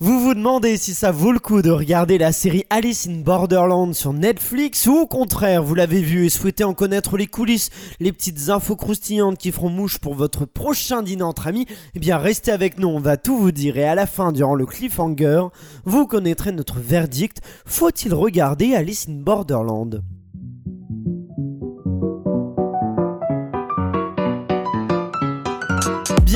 Vous vous demandez si ça vaut le coup de regarder la série Alice in Borderland sur Netflix ou au contraire vous l'avez vu et souhaitez en connaître les coulisses, les petites infos croustillantes qui feront mouche pour votre prochain dîner entre amis, eh bien restez avec nous, on va tout vous dire et à la fin durant le cliffhanger, vous connaîtrez notre verdict, faut-il regarder Alice in Borderland?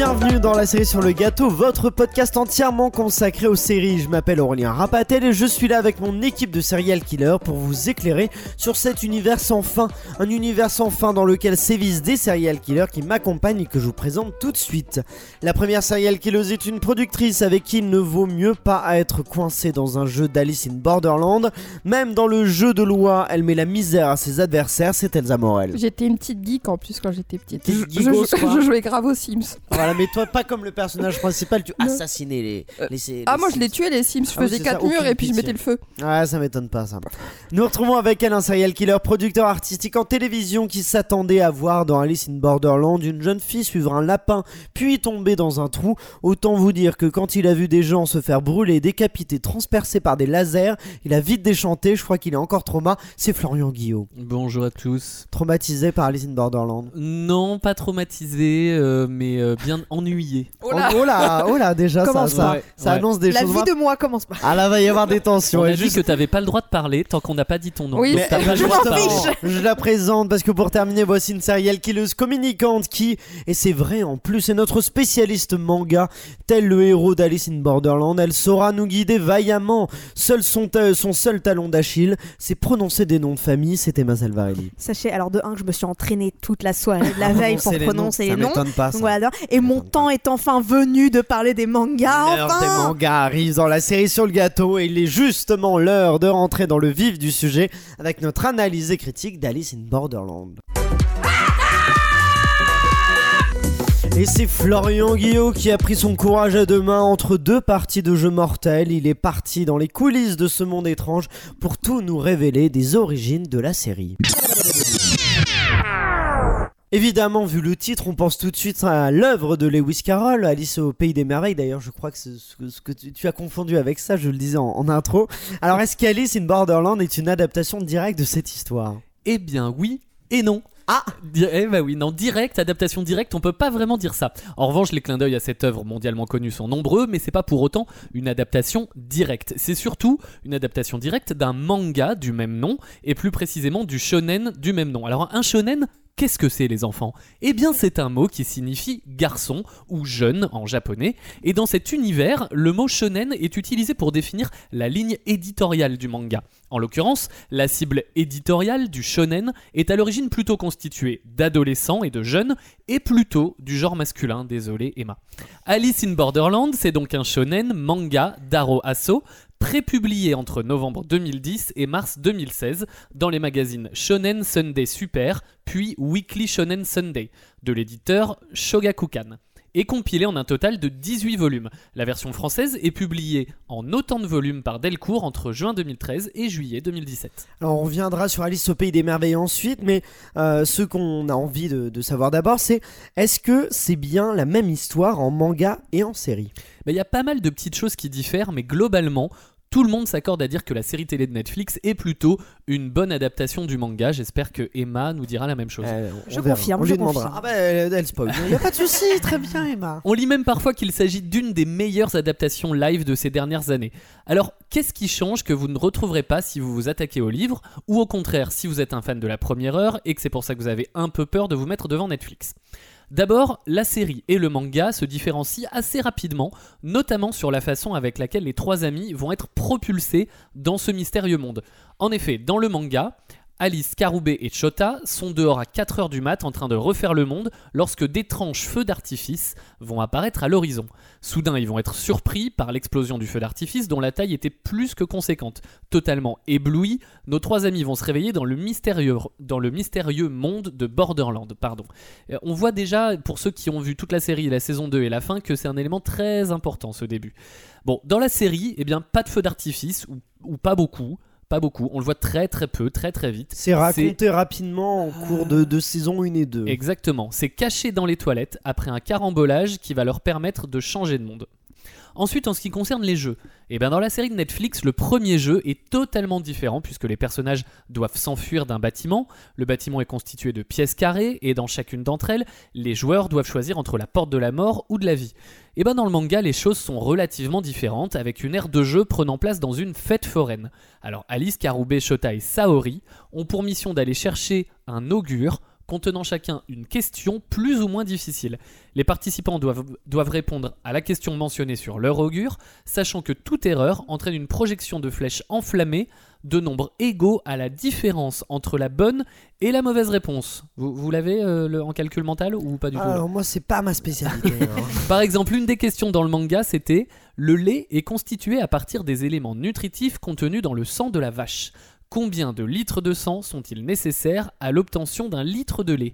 Bienvenue dans la série sur le gâteau, votre podcast entièrement consacré aux séries. Je m'appelle Aurélien Rapatel et je suis là avec mon équipe de serial killers pour vous éclairer sur cet univers sans fin. Un univers sans fin dans lequel sévissent des serial killers qui m'accompagnent et que je vous présente tout de suite. La première serial killer est une productrice avec qui il ne vaut mieux pas être coincé dans un jeu d'Alice in Borderland. Même dans le jeu de loi, elle met la misère à ses adversaires, c'est Elsa Morel. J'étais une petite geek en plus quand j'étais petite. Je, je jouais grave aux Sims. Voilà, mais toi, pas comme le personnage principal, tu assassinais les, Euh, les, les Ah, moi je les tuais les Sims, je Ah faisais ça, quatre murs et puis je mettais le feu. Ouais, ça m'étonne pas ça. Nous retrouvons avec elle un serial killer producteur artistique en télévision qui s'attendait à voir dans Alice in Borderland une jeune fille suivre un lapin puis tomber dans un trou. Autant vous dire que quand il a vu des gens se faire brûler, décapités, transpercés par des lasers, il a vite déchanté. Je crois qu'il est encore trauma. C'est Florian Guillot, Bonjour à tous. traumatisé par Alice in Borderland. Non, pas traumatisé, euh, mais euh, bien ennuyé. Oh là, oh là, oh là, déjà ça, Commence ça, pas. ça Ouais. annonce des La choses. vie de moi commence pas. Ah là, va y avoir des tensions. On Et a dit juste- que t'avais pas le droit de parler tant qu'on n'a pas dit ton nom. Oui, Donc t'as pas le je droit de m'en parler. fiche. Je la présente parce que pour terminer, voici une serial killeuse communicante qui, et c'est vrai en plus, est notre spécialiste manga, tel le héros d'Alice in Borderland. Elle saura nous guider vaillamment. Seul son, ta- son seul talon d'Achille, c'est prononcer des noms de famille. C'était Emma Salvarelli. Sachez alors de un que je me suis entraînée toute la soirée de la veille pour Prononcer les noms, ça m'étonne pas. ça. Donc voilà. Et mon temps est enfin venu de parler des mangas. L'heure des mangas arrive dans la série sur le gâteau et il est justement l'heure de rentrer dans le vif du sujet avec notre analyse et critique d'Alice in Borderland. Et c'est Florian Guillot qui a pris son courage à deux mains entre deux parties de jeux mortels. Il est parti dans les coulisses de ce monde étrange pour tout nous révéler des origines de la série. Évidemment, vu le titre, on pense tout de suite à l'œuvre de Lewis Carroll, Alice au Pays des Merveilles. D'ailleurs, je crois que ce que, ce que tu, as confondu avec ça, je le disais en, intro. Alors, est-ce qu'Alice in Borderland est une adaptation directe de cette histoire? Eh bien oui et non. Ah Eh bah oui, non, direct, adaptation directe, on peut pas vraiment dire ça. En revanche, les clins d'œil à cette œuvre mondialement connue sont nombreux, mais c'est pas pour autant une adaptation directe. C'est surtout une adaptation directe d'un manga du même nom, et plus précisément du shonen du même nom. Alors un shonen, Qu'est-ce que c'est les enfants? Eh bien c'est un mot qui signifie garçon ou jeune en japonais, et dans cet univers, le mot shonen est utilisé pour définir la ligne éditoriale du manga. En l'occurrence, la cible éditoriale du shonen est à l'origine plutôt constituée d'adolescents et de jeunes, et plutôt du genre masculin, désolé Emma. Alice in Borderland, c'est donc un shonen manga d'Aro Asso, prépublié entre novembre 2010 et mars 2016 dans les magazines Shonen Sunday Super, puis Weekly Shonen Sunday, de l'éditeur Shogakukan, et compilé en un total de 18 volumes. La version française est publiée en autant de volumes par Delcourt entre juin 2013 et juillet 2017. Alors on reviendra sur Alice au Pays des Merveilles ensuite, mais euh, ce qu'on a envie de, de savoir d'abord, c'est est-ce que c'est bien la même histoire en manga et en série? Il y a pas mal de petites choses qui diffèrent, mais globalement, tout le monde s'accorde à dire que la série télé de Netflix est plutôt une bonne adaptation du manga. J'espère que Emma nous dira la même chose. Euh, on Je verra, confirme, on je lui demandera. confirme. Ah bah elle, spoil. Il a pas de souci, très bien Emma. On lit même parfois qu'il s'agit d'une des meilleures adaptations live de ces dernières années. Alors, qu'est-ce qui change que vous ne retrouverez pas si vous vous attaquez au livre, ou au contraire si vous êtes un fan de la première heure et que c'est pour ça que vous avez un peu peur de vous mettre devant Netflix? D'abord, la série et le manga se différencient assez rapidement, notamment sur la façon avec laquelle les trois amis vont être propulsés dans ce mystérieux monde. En effet, dans le manga, Alice, Karube et Chota sont dehors à 4h du mat en train de refaire le monde lorsque d'étranges feux d'artifice vont apparaître à l'horizon. Soudain, ils vont être surpris par l'explosion du feu d'artifice dont la taille était plus que conséquente. Totalement éblouis, nos trois amis vont se réveiller dans le mystérieux, monde de Borderland. Pardon. Euh, On voit déjà, pour ceux qui ont vu toute la série, la saison 2 et la fin, que c'est un élément très important ce début. Bon, dans la série, eh bien, pas de feu d'artifice, ou pas beaucoup. Pas beaucoup, on le voit très très peu, très très vite. C'est raconté rapidement en cours de, de saison 1 et 2. Exactement, c'est caché dans les toilettes après un carambolage qui va leur permettre de changer de monde. Ensuite, en ce qui concerne les jeux, eh ben dans la série de Netflix, le premier jeu est totalement différent puisque les personnages doivent s'enfuir d'un bâtiment. Le bâtiment est constitué de pièces carrées et dans chacune d'entre elles, les joueurs doivent choisir entre la porte de la mort ou de la vie. Et ben dans le manga, les choses sont relativement différentes avec une aire de jeu prenant place dans une fête foraine. Alors Alice, Karube, Shota et Saori ont pour mission d'aller chercher un augure contenant chacun une question plus ou moins difficile. Les participants doivent, doivent répondre à la question mentionnée sur leur augure, sachant que toute erreur entraîne une projection de flèches enflammées de nombres égaux à la différence entre la bonne et la mauvaise réponse. Vous, vous l'avez euh, le- en calcul mental ou pas du tout? Alors moi c'est pas ma spécialité. hein. Par exemple, une des questions dans le manga, c'était le lait est constitué à partir des éléments nutritifs contenus dans le sang de la vache. Combien de litres de sang sont-ils nécessaires à l'obtention d'un litre de lait?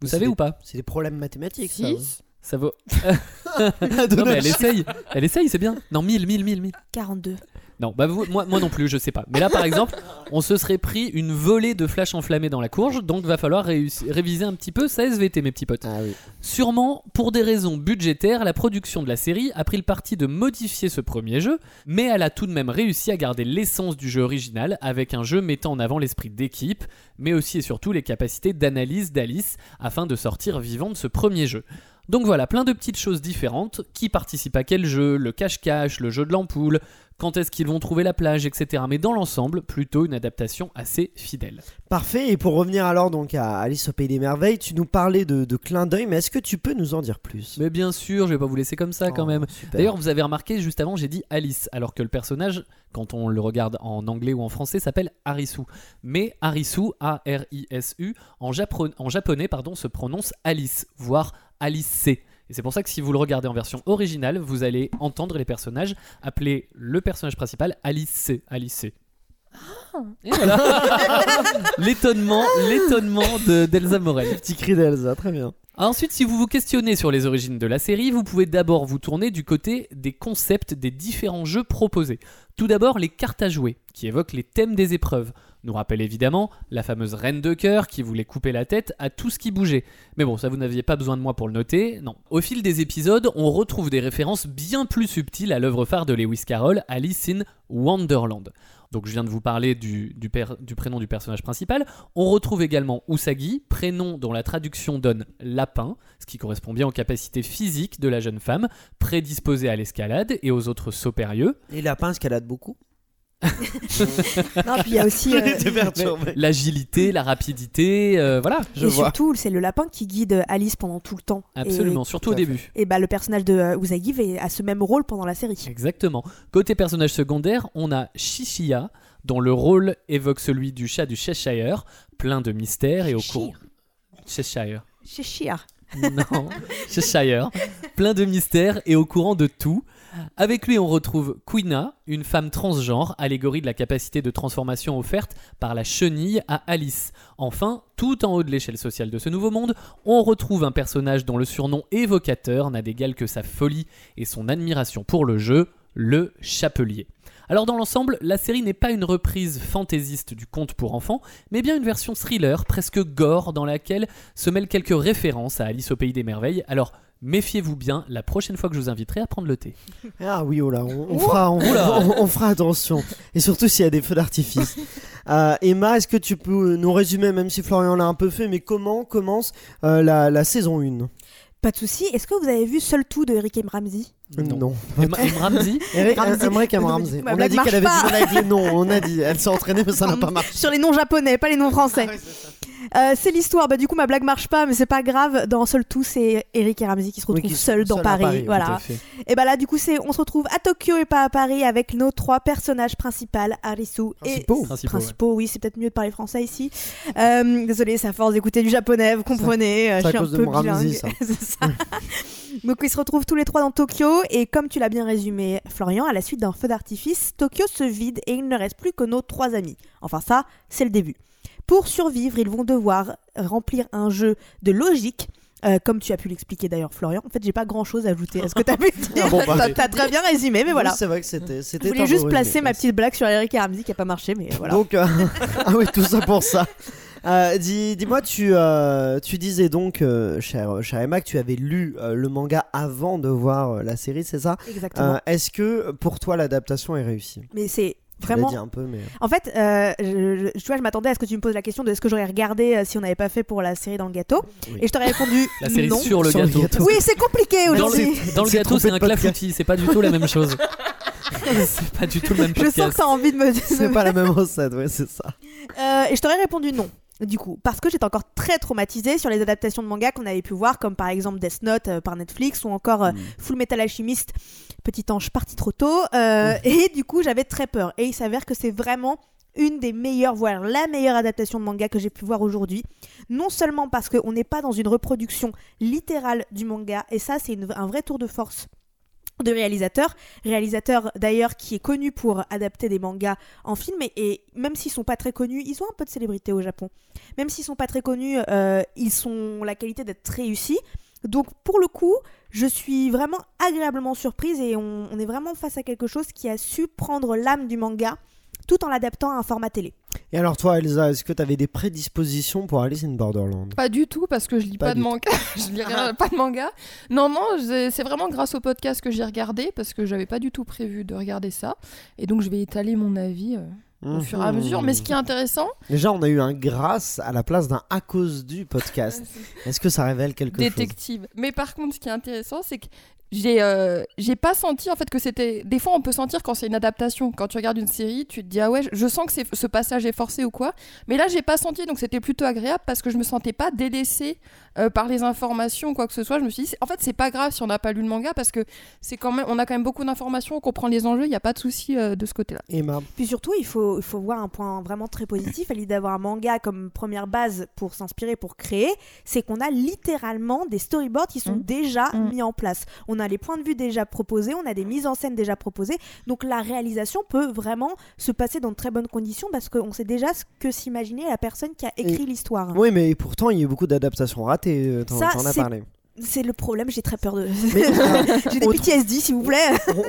Vous savez des- ou pas? c'est des problèmes mathématiques. ça. Six. Ça vaut. non, mais elle essaye. Elle essaye, c'est bien. Non, 1000, 1000, 1000, 1000. 42. Non, bah vous- moi, moi non plus, je sais pas. Mais là, par exemple, on se serait pris une volée de flashs enflammés dans la courge, donc va falloir réussi- réviser un petit peu sa SVT, mes petits potes. Ah oui. Sûrement, pour des raisons budgétaires, la production de la série a pris le parti de modifier ce premier jeu, mais elle a tout de même réussi à garder l'essence du jeu original avec un jeu mettant en avant l'esprit d'équipe, mais aussi et surtout les capacités d'analyse d'Alice afin de sortir vivant de ce premier jeu. Donc voilà, plein de petites choses différentes, qui participent à quel jeu, le cache-cache, le jeu de l'ampoule, quand est-ce qu'ils vont trouver la plage, etc. Mais dans l'ensemble, plutôt une adaptation assez fidèle. Parfait. Et pour revenir alors donc à Alice au pays des merveilles, tu nous parlais de, de clin d'œil, mais est-ce que tu peux nous en dire plus? Mais bien sûr, je vais pas vous laisser comme ça quand Oh, même. D'ailleurs, vous avez remarqué juste avant, j'ai dit Alice, alors que le personnage, quand on le regarde en anglais ou en français, s'appelle Harisu. Mais Harisu, A-R-I-S-U, en japonais, pardon, se prononce Alice, voire Alice C. Et c'est pour ça que si vous le regardez en version originale, vous allez entendre les personnages appeler le personnage principal Alice C. Alice C. Et voilà. l'étonnement, l'étonnement de- d'Elsa Morel. Petit cri d'Elsa, très bien. Ensuite, si vous vous questionnez sur les origines de la série, vous pouvez d'abord vous tourner du côté des concepts des différents jeux proposés. Tout d'abord, les cartes à jouer, qui évoquent les thèmes des épreuves. Nous rappelle évidemment la fameuse reine de cœur qui voulait couper la tête à tout ce qui bougeait. Mais bon, ça vous n'aviez pas besoin de moi pour le noter, non. Au fil des épisodes, on retrouve des références bien plus subtiles à l'œuvre phare de Lewis Carroll, Alice in Wonderland. Donc je viens de vous parler du, prénom du personnage principal. On retrouve également Usagi, prénom dont la traduction donne lapin, ce qui correspond bien aux capacités physiques de la jeune femme, prédisposée à l'escalade et aux autres sauts périlleux. Les lapins escaladent beaucoup. Non, puis il y a aussi. euh. L'agilité, la rapidité, euh, voilà. Je et vois. surtout, c'est le lapin qui guide Alice pendant tout le temps. Absolument, Et, surtout tout au début. et bah, le personnage de euh, Usagi va- a ce même rôle pendant la série. Exactement. Côté personnage secondaire, on a Shishia, dont le rôle évoque celui du chat du Cheshire, plein de mystères et au cours. Cheshire. Cheshire. Non, Cheshire. Plein de mystères et au courant de tout. Avec lui, on retrouve Quina, une femme transgenre, allégorie de la capacité de transformation offerte par la chenille à Alice. Enfin, tout en haut de l'échelle sociale de ce nouveau monde, on retrouve un personnage dont le surnom évocateur n'a d'égal que sa folie et son admiration pour le jeu, le Chapelier. Alors dans l'ensemble, la série n'est pas une reprise fantaisiste du conte pour enfants, mais bien une version thriller, presque gore, dans laquelle se mêlent quelques références à Alice au Pays des Merveilles. Alors méfiez-vous bien la prochaine fois que je vous inviterai à prendre le thé. Ah oui, oh là, on, on fera, on, Oula. on- on fera attention. Et surtout s'il y a des feux d'artifice. Euh, Emma, est-ce que tu peux nous résumer, même si Florian l'a un peu fait, mais comment commence euh, la, la saison 1 Pas de souci. Est-ce que vous avez vu Seul tout de Eric M. Ramsey Non. Em Ramsey Eric, Ramsey. Emmerich Ramsey. On a dit qu'elle avait du mal avec les noms. On a dit. Elle s'est entraînée, mais ça n'a pas marché. Sur les noms japonais, pas les noms français. Euh, c'est l'histoire. Bah, du coup, ma blague marche pas, mais c'est pas grave. Dans Seul tout, c'est Eric et Ramsey qui se Oui, retrouvent qui seuls dans Paris. Paris, voilà. Et bah là, du coup, c'est on se retrouve à Tokyo et pas à Paris avec nos trois personnages principaux, Harisu et Principaux. Principaux, principaux. Oui, c'est peut-être mieux de parler français ici. Euh, désolé, c'est à force d'écouter du japonais, vous comprenez. euh, c'est à je suis un cause de peu bilingue. ça. Donc ils se retrouvent tous les trois dans Tokyo et comme tu l'as bien résumé, Florian, à la suite d'un feu d'artifice, Tokyo se vide et il ne reste plus que nos trois amis. Enfin ça, c'est le début. Pour survivre, ils vont devoir remplir un jeu de logique. euh, comme tu as pu l'expliquer d'ailleurs, Florian. En fait, j'ai pas grand chose à ajouter à ce que tu as pu dire. Ah bon, bah, T'as- T'as très bien résumé, mais voilà. Oui, C'est vrai que c'était. Je voulais juste placer ma petite blague sur Eric et Ramsey qui a pas marché, mais voilà. Donc, euh, ah oui, tout ça pour ça. Euh, dis, dis-moi, tu, euh, tu disais donc, euh, cher, cher Emma, que tu avais lu euh, le manga avant de voir euh, la série, c'est ça? Exactement. Euh, Est-ce que pour toi l'adaptation est réussie? Mais c'est vraiment. dit un peu, mais. En fait, euh, je, je- tu vois, je m'attendais à ce que tu me poses la question de est-ce que j'aurais regardé euh, si on n'avait pas fait pour la série dans le gâteau. Oui. Et je t'aurais répondu La série non. sur le Sur le gâteau. gâteau. Oui, c'est compliqué Dans aujourd'hui. le, dans le gâteau, c'est un podcast. clafoutis, c'est pas du tout la même chose. c'est pas du tout le même Je sens podcast. que t'as envie de me. C'est pas la même recette, ouais, c'est ça. Euh, et je t'aurais répondu non. Du coup, parce que j'étais encore très traumatisée sur les adaptations de manga qu'on avait pu voir, comme par exemple Death Note euh, par Netflix ou encore euh, Mm. Full Metal Alchemist, Petit Ange parti trop tôt. euh, Et du coup, j'avais très peur. Et il s'avère que c'est vraiment une des meilleures, voire la meilleure adaptation de manga que j'ai pu voir aujourd'hui. Non seulement parce qu'on n'est pas dans une reproduction littérale du manga, et ça, c'est un vrai tour de force de réalisateur, réalisateur d'ailleurs qui est connu pour adapter des mangas en film et, même s'ils sont pas très connus, ils ont un peu de célébrité au Japon. Même s'ils sont pas très connus, euh, ils sont la qualité d'être réussis. Donc pour le coup, je suis vraiment agréablement surprise et on est vraiment face à quelque chose qui a su prendre l'âme du manga tout en l'adaptant à un format télé. Et alors, toi, Elsa, est-ce que tu avais des prédispositions pour Alice in Borderland? Pas du tout, parce que je lis Pas pas, de manga. je lis rien- pas de manga. Non, non, c'est vraiment grâce au podcast que j'ai regardé, parce que j'avais pas du tout prévu de regarder ça. Et donc, je vais étaler mon avis euh, au fur et à mesure. Mais ce qui est intéressant, Déjà, on a eu un grâce à la place d'un à cause du podcast. Est-ce que ça révèle quelque chose? Détective. Mais par contre, ce qui est intéressant, c'est que j'ai euh, j'ai pas senti en fait que c'était. Des fois, on peut sentir quand c'est une adaptation. Quand tu regardes une série, tu te dis ah ouais, je- sens que c'est- ce passage est forcé ou quoi. Mais là, j'ai pas senti, donc c'était plutôt agréable parce que je me sentais pas délaissée euh, par les informations ou quoi que ce soit. Je me suis dit, en fait, c'est pas grave si on n'a pas lu le manga parce que c'est quand même, on a quand même beaucoup d'informations, on comprend les enjeux, il y a pas de souci euh, de ce côté-là. Emma, Puis surtout, il faut, il faut voir un point vraiment très positif à l'idée d'avoir un manga comme première base pour s'inspirer, pour créer, c'est qu'on a littéralement des storyboards qui sont Mm. déjà Mm. mis en place. On a les points de vue déjà proposés, on a des mises en scène déjà proposées, donc la réalisation peut vraiment se passer dans de très bonnes conditions parce qu'on sait déjà ce que s'imaginait la personne qui a écrit l'histoire. oui, mais pourtant, il y a eu beaucoup d'adaptations ratées. euh, T'en as parlé. C'est le problème, j'ai très peur de... J'ai des PTSD, s'il vous plaît.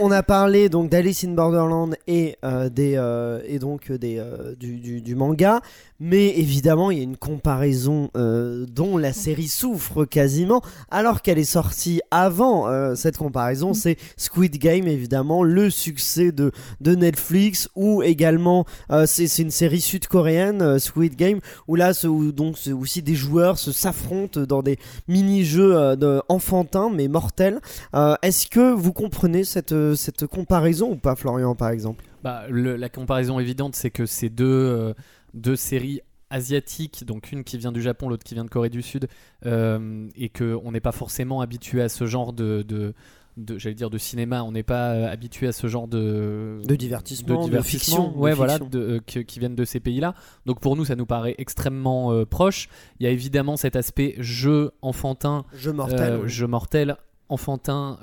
on- a parlé donc d'Alice in Borderland et euh, des euh, et donc euh, des euh, du, du- du manga, mais évidemment il y a une comparaison dont la série souffre quasiment, alors qu'elle est sortie avant cette comparaison, c'est Squid Game évidemment le succès de de Netflix ou également c'est une série sud-coréenne Squid Game où là où, donc aussi des joueurs se s'affrontent dans des mini-jeux euh, enfantins mais mortels. Euh, Est-ce que vous comprenez cette, euh, cette comparaison ou pas, Florian, par exemple? Bah, la comparaison évidente, c'est que ces deux, euh, deux séries asiatiques, donc une qui vient du Japon, l'autre qui vient de Corée du Sud, et qu'on n'est pas forcément habitué à ce genre de, de, de- j'allais dire de cinéma, on n'est pas euh, habitué à ce genre de, De divertissement, de divertissement, fiction, de ouais, voilà, fiction. de- euh, qui viennent de ces pays-là. Donc pour nous, ça nous paraît extrêmement euh, proche. Il y a évidemment cet aspect jeu enfantin Jeu mortel. oui. jeu mortel enfantin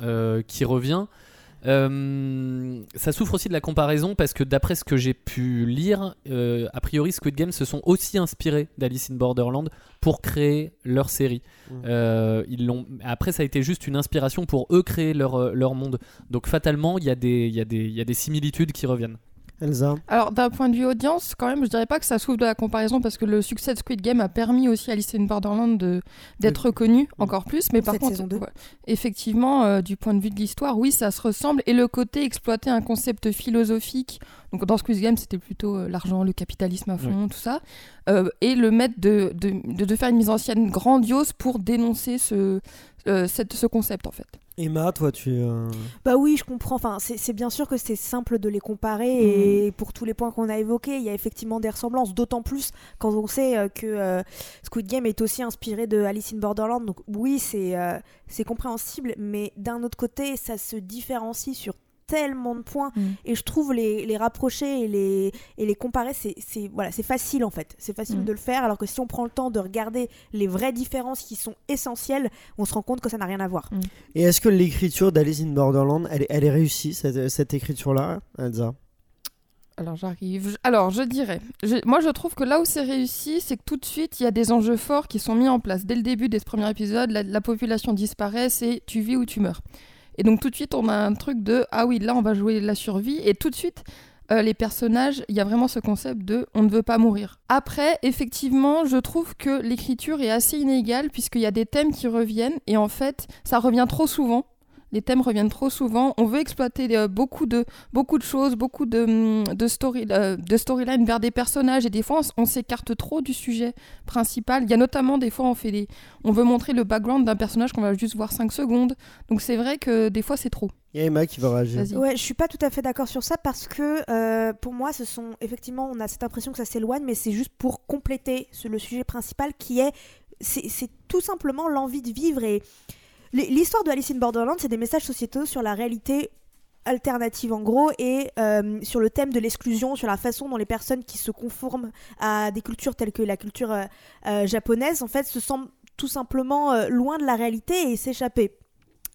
qui revient. Euh, ça souffre aussi de la comparaison parce que d'après ce que j'ai pu lire, euh, a priori Squid Game se sont aussi inspirés d'Alice in Borderland pour créer leur série. Mhm. Euh, ils l'ont. Après, ça a été juste une inspiration pour eux créer leur, leur monde. Donc fatalement, y, y, il y a des similitudes qui reviennent. Elsa Alors, d'un point de vue audience, quand même, je dirais pas que ça souffre de la comparaison parce que le succès de Squid Game a permis aussi à Alice in Borderland de- d'être reconnu encore plus. Mais par Cette contre, ouais, effectivement, euh, du point de vue de l'histoire, oui, ça se ressemble. Et le côté exploiter un concept philosophique, donc dans Squid Game, c'était plutôt euh, l'argent, le capitalisme à fond, tout ça, euh, et le mettre de, de, de- de faire une mise en scène grandiose pour dénoncer ce, euh, cette- ce concept en fait. Emma, toi, tu. euh, Bah oui, je comprends. Enfin, c'est bien sûr que c'est simple de les comparer et pour tous les points qu'on a évoqués, il y a effectivement des ressemblances. D'autant plus quand on sait euh, que euh, Squid Game est aussi inspiré de Alice in Borderland. Donc oui, c'est euh, c'est compréhensible, mais d'un autre côté, ça se différencie sur tellement de points Mm. et je trouve les, les rapprocher et les, et les comparer c'est c'est- voilà c'est facile en fait c'est facile Mm. de le faire alors que si on prend le temps de regarder les vraies différences qui sont essentielles on se rend compte que ça n'a rien à voir Et est-ce que l'écriture d'Alice in Borderland, elle, est- elle est réussie, cette, cette écriture-là, Elsa? Alors j'arrive. Alors je dirais, je- moi je trouve que là où c'est réussi, c'est que tout de suite il y a des enjeux forts qui sont mis en place. Dès le début de ce premier épisode, la, la population disparaît, c'est tu vis ou tu meurs. Et donc tout de suite on a un truc de ah oui là on va jouer la survie. Et tout de suite euh, les personnages, il y a vraiment ce concept de on ne veut pas mourir. Après, effectivement, je trouve que l'écriture est assez inégale puisqu'il y a des thèmes qui reviennent. Et en fait, ça revient trop souvent les thèmes reviennent trop souvent. On veut exploiter euh, beaucoup, de, beaucoup de choses, beaucoup de, de, story, euh, de storyline vers des personnages et des fois on, s'écarte trop du sujet principal. Il y a notamment des fois on, fait des, on veut montrer le background d'un personnage qu'on va juste voir 5 secondes. Donc c'est vrai que des fois c'est trop. Il y a Emma qui va réagir. Ouais, je suis pas tout à fait d'accord sur ça parce que euh, pour moi, ce sont effectivement, on a cette impression que ça s'éloigne, mais c'est juste pour compléter le sujet principal qui est, c'est tout simplement l'envie de vivre et L'histoire de Alice in Borderland, c'est des messages sociétaux sur la réalité alternative en gros et euh, sur le thème de l'exclusion, sur la façon dont les personnes qui se conforment à des cultures telles que la culture euh, euh, japonaise en fait se sentent tout simplement loin de la réalité et s'échapper.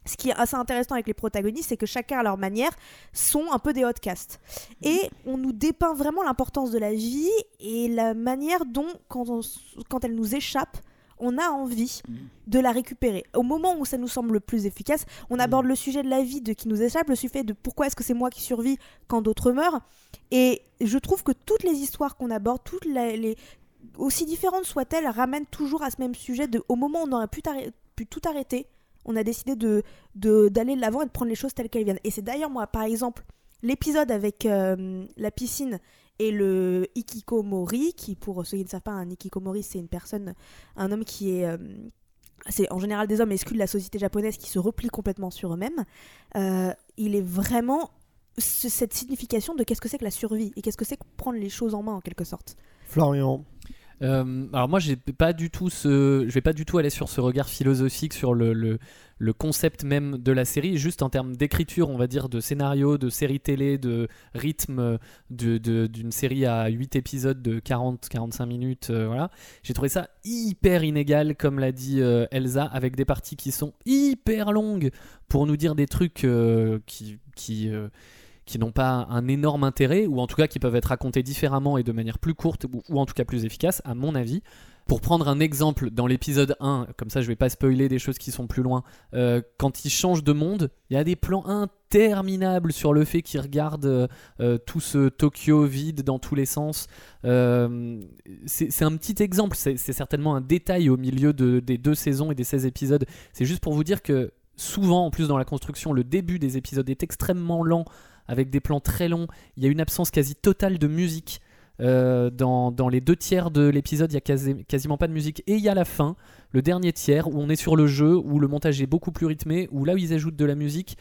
Ce qui est assez intéressant avec les protagonistes, c'est que chacun à leur manière sont un peu des outcasts. Et on nous dépeint vraiment l'importance de la vie et la manière dont, quand elle nous échappe, on a envie mm. de la récupérer. Au moment où ça nous semble le plus efficace, on mm. aborde le sujet de la vie de qui nous échappe, le sujet de pourquoi est-ce que c'est moi qui survis quand d'autres meurent. Et je trouve que toutes les histoires qu'on aborde, toutes les, aussi différentes soient-elles, ramènent toujours à ce même sujet de au moment où on aurait pu, tout arrêter, on a décidé de d'aller de l'avant et de prendre les choses telles qu'elles viennent. Et c'est d'ailleurs moi, par exemple, l'épisode avec euh, la piscine et le ikikomori, qui pour ceux qui ne savent pas, un ikikomori, c'est une personne, un homme qui est... Euh, c'est en général des hommes exclus de la société japonaise qui se replient complètement sur eux-mêmes. Euh, il est vraiment cette signification de qu'est-ce que c'est que la survie et qu'est-ce que c'est que prendre les choses en main en quelque sorte. Florian. Euh, alors moi, pas je vais pas du tout aller sur ce regard philosophique sur le, concept même de la série, juste en termes d'écriture, on va dire, de scénario, de série télé, de rythme d'une série à 8 épisodes de 40-45 minutes. Euh, voilà. J'ai trouvé ça hyper inégal, comme l'a dit euh, Elsa, avec des parties qui sont hyper longues pour nous dire des trucs qui qui n'ont pas un énorme intérêt, ou en tout cas qui peuvent être racontés différemment et de manière plus courte, ou, en tout cas plus efficace, à mon avis. Pour prendre un exemple, dans l'épisode 1, comme ça je vais pas spoiler des choses qui sont plus loin, euh, quand ils changent de monde, il y a des plans interminables sur le fait qu'ils regardent euh, euh, tout ce Tokyo vide dans tous les sens. c'est un petit exemple, c'est certainement un détail au milieu des deux saisons et des 16 épisodes. C'est juste pour vous dire que souvent, en plus dans la construction, le début des épisodes est extrêmement lent avec des plans très longs. Il y a une absence quasi totale de musique. Euh, dans, les deux tiers de l'épisode, il y a quasiment pas de musique. Et il y a la fin, le dernier tiers, où on est sur le jeu, où le montage est beaucoup plus rythmé, où là où ils ajoutent de la musique.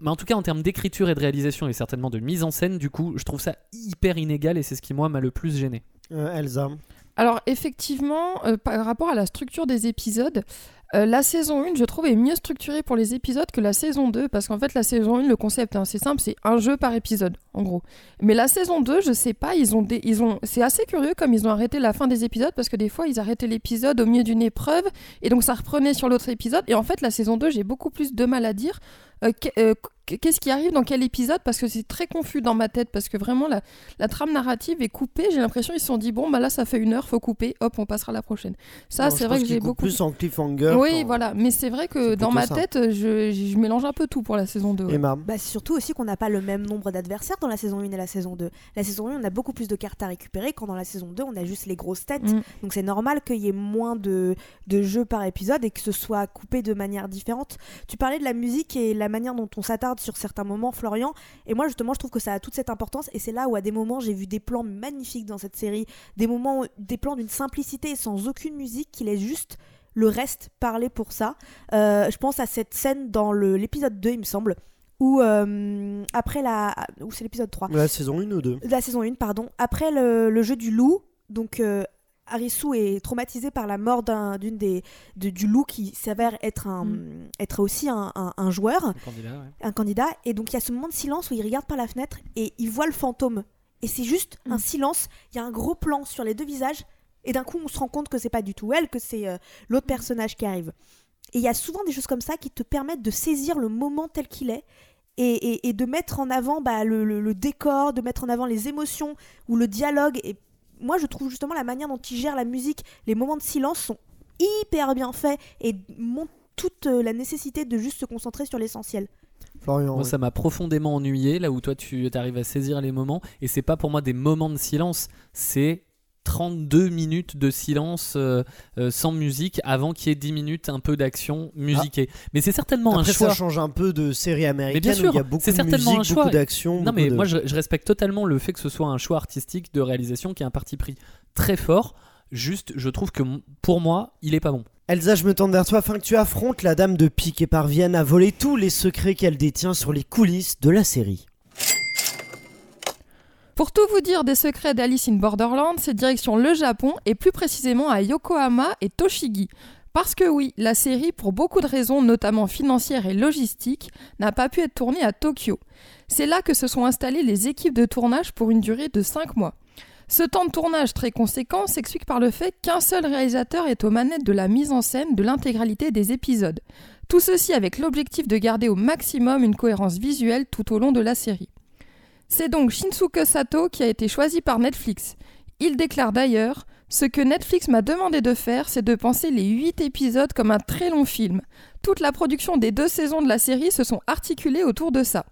Mais en tout cas, en termes d'écriture et de réalisation, et certainement de mise en scène, du coup, je trouve ça hyper inégal et c'est ce qui, moi, m'a le plus gêné. Euh, Elsa alors effectivement, euh, par rapport à la structure des épisodes, euh, la saison 1, je trouve, est mieux structurée pour les épisodes que la saison 2, parce qu'en fait, la saison 1, le concept, hein, c'est simple, c'est un jeu par épisode, en gros. Mais la saison 2, je sais pas, ils ont, ils ont... c'est assez curieux comme ils ont arrêté la fin des épisodes, parce que des fois, ils arrêtaient l'épisode au milieu d'une épreuve, et donc ça reprenait sur l'autre épisode. Et en fait, la saison 2, j'ai beaucoup plus de mal à dire euh, euh, qu'est-ce qui arrive dans quel épisode? Parce que c'est très confus dans ma tête parce que vraiment la, la trame narrative est coupée. J'ai l'impression ils se sont dit bon bah là ça fait une heure faut couper hop on passera à la prochaine. Ça c'est vrai que j'ai beaucoup plus en cliffhanger oui voilà. Mais c'est vrai que dans ma tête je, je, mélange un peu tout pour la saison 2 Emma. Bah, c'est surtout aussi qu'on n'a pas le même nombre d'adversaires dans la saison 1 et la saison 2 la saison 1 on a beaucoup plus de cartes à récupérer quand dans la saison 2 on a juste les grosses têtes. Mm. donc c'est normal qu'il y ait moins de, de jeux par épisode et que ce soit coupé de manière différente. Tu parlais de la musique et la manière dont on s'attarde sur certains moments, Florian. Et moi, justement, je trouve que ça a toute cette importance. Et c'est là où, à des moments, j'ai vu des plans magnifiques dans cette série. Des moments, des plans d'une simplicité sans aucune musique qui laisse juste le reste parler pour ça. Euh, je pense à cette scène dans l'épisode 2, il me semble. Où euh, après la. Ou c'est l'épisode 3 La saison 1 ou 2 La saison 1, pardon. Après le, jeu du loup, donc euh, Arisu est traumatisé par la mort d'un d'une des du loup qui s'avère être un mm. être aussi un, un, joueur, un candidat, un candidat. Et donc il y a ce moment de silence où il regarde par la fenêtre et il voit le fantôme. Et c'est juste un mm. silence. Il y a un gros plan sur les deux visages et d'un coup on se rend compte que c'est pas du tout elle, que c'est euh, l'autre personnage qui arrive. Et il y a souvent des choses comme ça qui te permettent de saisir le moment tel qu'il est et, et, de mettre en avant bah, le, le, le, décor, de mettre en avant les émotions ou le dialogue. Et moi, je trouve justement la manière dont il gère la musique, les moments de silence sont hyper bien faits et montrent toute euh, la nécessité de juste se concentrer sur l'essentiel. Florian. Moi, oui. ça m'a profondément ennuyé, là où toi, tu arrives à saisir les moments. Et c'est pas pour moi des moments de silence, c'est 32 minutes de silence euh, euh, sans musique avant qu'il y ait 10 minutes un peu d'action musiquée. Mais c'est certainement Après, un choix. ça change un peu de série américaine bien sûr, où il y a beaucoup c'est de certainement musique, un choix. beaucoup d'action. Non, mais de- moi, je, je respecte totalement le fait que ce soit un choix artistique de réalisation qui est un parti pris très fort. Juste, je trouve que pour moi, il est pas bon. Elsa, je me tourne vers toi afin que tu affrontes la dame de pique et parviennes à voler tous les secrets qu'elle détient sur les coulisses de la série. Pour tout vous dire des secrets d'Alice in Borderland, c'est direction le Japon et plus précisément à Yokohama et Toshigi. Parce que oui, la série, pour beaucoup de raisons, notamment financières et logistiques, n'a pas pu être tournée à Tokyo. C'est là que se sont installées les équipes de tournage pour une durée de 5 mois. Ce temps de tournage très conséquent s'explique par le fait qu'un seul réalisateur est aux manettes de la mise en scène de l'intégralité des épisodes. Tout ceci avec l'objectif de garder au maximum une cohérence visuelle tout au long de la série. C'est donc Shinsuke Sato qui a été choisi par Netflix. Il déclare d'ailleurs Ce que Netflix m'a demandé de faire, c'est de penser les 8 épisodes comme un très long film. Toute la production des deux saisons de la série se sont articulées autour de ça.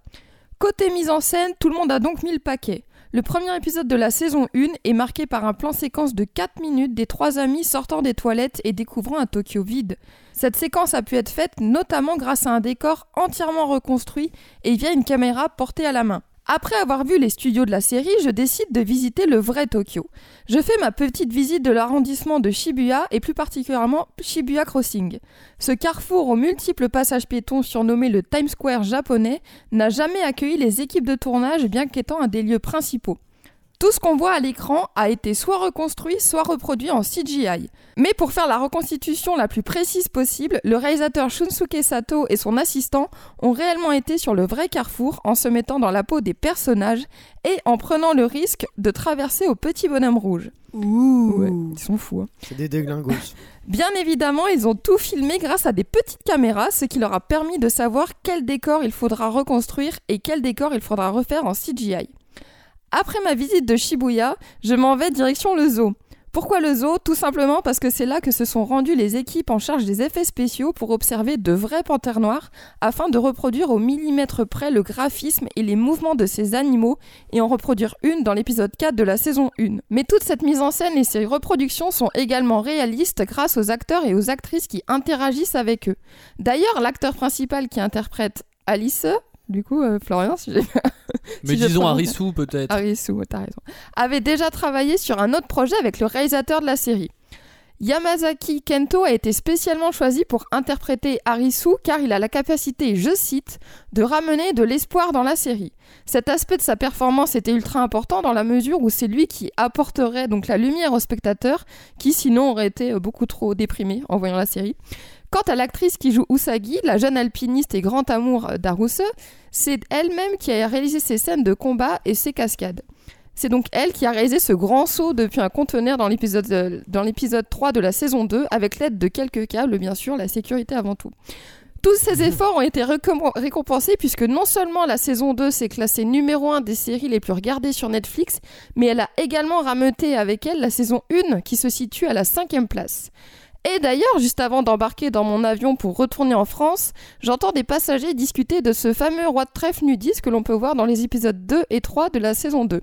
Côté mise en scène, tout le monde a donc mis le paquet. Le premier épisode de la saison 1 est marqué par un plan séquence de 4 minutes des trois amis sortant des toilettes et découvrant un Tokyo vide. Cette séquence a pu être faite notamment grâce à un décor entièrement reconstruit et via une caméra portée à la main. Après avoir vu les studios de la série, je décide de visiter le vrai Tokyo. Je fais ma petite visite de l'arrondissement de Shibuya et plus particulièrement Shibuya Crossing. Ce carrefour aux multiples passages piétons surnommé le Times Square japonais n'a jamais accueilli les équipes de tournage bien qu'étant un des lieux principaux. Tout ce qu'on voit à l'écran a été soit reconstruit, soit reproduit en CGI. Mais pour faire la reconstitution la plus précise possible, le réalisateur Shunsuke Sato et son assistant ont réellement été sur le vrai carrefour en se mettant dans la peau des personnages et en prenant le risque de traverser au petit bonhomme rouge. Ouh. Ouais, ils sont fous. hein. C'est des déglingos. Bien évidemment, ils ont tout filmé grâce à des petites caméras, ce qui leur a permis de savoir quel décor il faudra reconstruire et quel décor il faudra refaire en CGI. Après ma visite de Shibuya, je m'en vais direction le zoo. Pourquoi le zoo? Tout simplement parce que c'est là que se sont rendues les équipes en charge des effets spéciaux pour observer de vraies panthères noires afin de reproduire au millimètre près le graphisme et les mouvements de ces animaux et en reproduire une dans l'épisode 4 de la saison 1. Mais toute cette mise en scène et ces reproductions sont également réalistes grâce aux acteurs et aux actrices qui interagissent avec eux. D'ailleurs, l'acteur principal qui interprète Alice, du coup, euh, Florian, si j'ai Mais disons Harisu peut-être. Arisu, ouais, t'as raison, avait déjà travaillé sur un autre projet avec le réalisateur de la série. Yamazaki Kento a été spécialement choisi pour interpréter Arisu car il a la capacité, je cite, de ramener de l'espoir dans la série. Cet aspect de sa performance était ultra important dans la mesure où c'est lui qui apporterait donc la lumière au spectateur qui sinon aurait été euh, beaucoup trop déprimé en voyant la série. Quant à l'actrice qui joue Usagi, la jeune alpiniste et grand amour d'Aruse, c'est elle-même qui a réalisé ses scènes de combat et ses cascades. C'est donc elle qui a réalisé ce grand saut depuis un conteneur dans l'épisode euh, dans l'épisode 3 de la saison 2 avec l'aide de quelques câbles, bien sûr, la sécurité avant tout. Tous ces efforts ont été récom- récompensés puisque non seulement la saison 2 s'est classée numéro 1 des séries les plus regardées sur Netflix, mais elle a également rameuté avec elle la saison 1 qui se situe à la cinquième place. Et d'ailleurs, juste avant d'embarquer dans mon avion pour retourner en France, j'entends des passagers discuter de ce fameux roi de trèfle nudiste que l'on peut voir dans les épisodes 2 et 3 de la saison 2.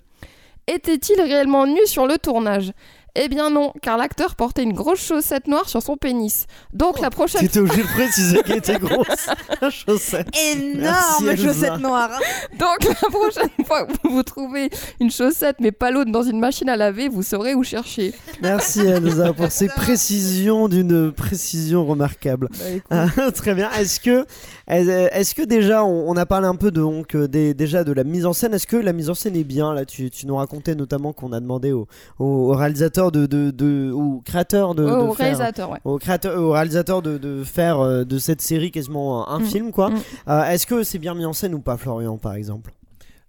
Était-il réellement nu sur le tournage? Eh bien non, car l'acteur portait une grosse chaussette noire sur son pénis. Donc la prochaine T'étais obligé de préciser qu'elle était grosse. Chaussette. Énorme chaussette noire. Donc la prochaine fois que vous trouvez une chaussette mais pas l'autre dans une machine à laver, vous saurez où chercher. Merci Elsa pour ces précisions d'une précision remarquable. Ah, Très bien. Est-ce que, est-ce que déjà, on, on a parlé un peu de, donc, euh, des- déjà de la mise en scène. Est-ce que la mise en scène est bien? Là tu, tu nous racontais notamment qu'on a demandé au, au, au de, de, de- au créateur de, au de faire, réalisateur, ouais. au créateur, au réalisateur de, de faire euh, de cette série quasiment un, Mm, film quoi. mm. Euh, est-ce que c'est bien mis en scène ou pas, Florian, par exemple?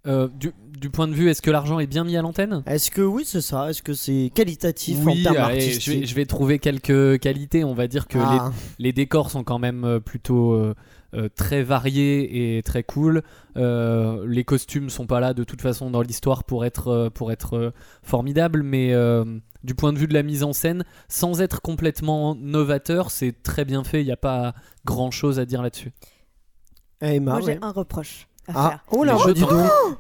Euh, du, du point de vue, est-ce que l'argent est bien mis à l'antenne? Est-ce que oui, c'est ça Est-ce que c'est qualitatif Oui, en termes allez, je, vais, artistiques? je vais trouver quelques qualités. On va dire que les, Ah, les décors sont quand même plutôt euh, euh, très variés et très cool. Euh, les costumes sont pas là de toute façon dans l'histoire pour être, pour être euh, formidables, mais euh, du point de vue de la mise en scène, sans être complètement novateur, c'est très bien fait. Il n'y a pas grand chose à dire là-dessus. Eh, Emma, Moi, j'ai ouais. un reproche à Ah, faire. oh là, Mais je.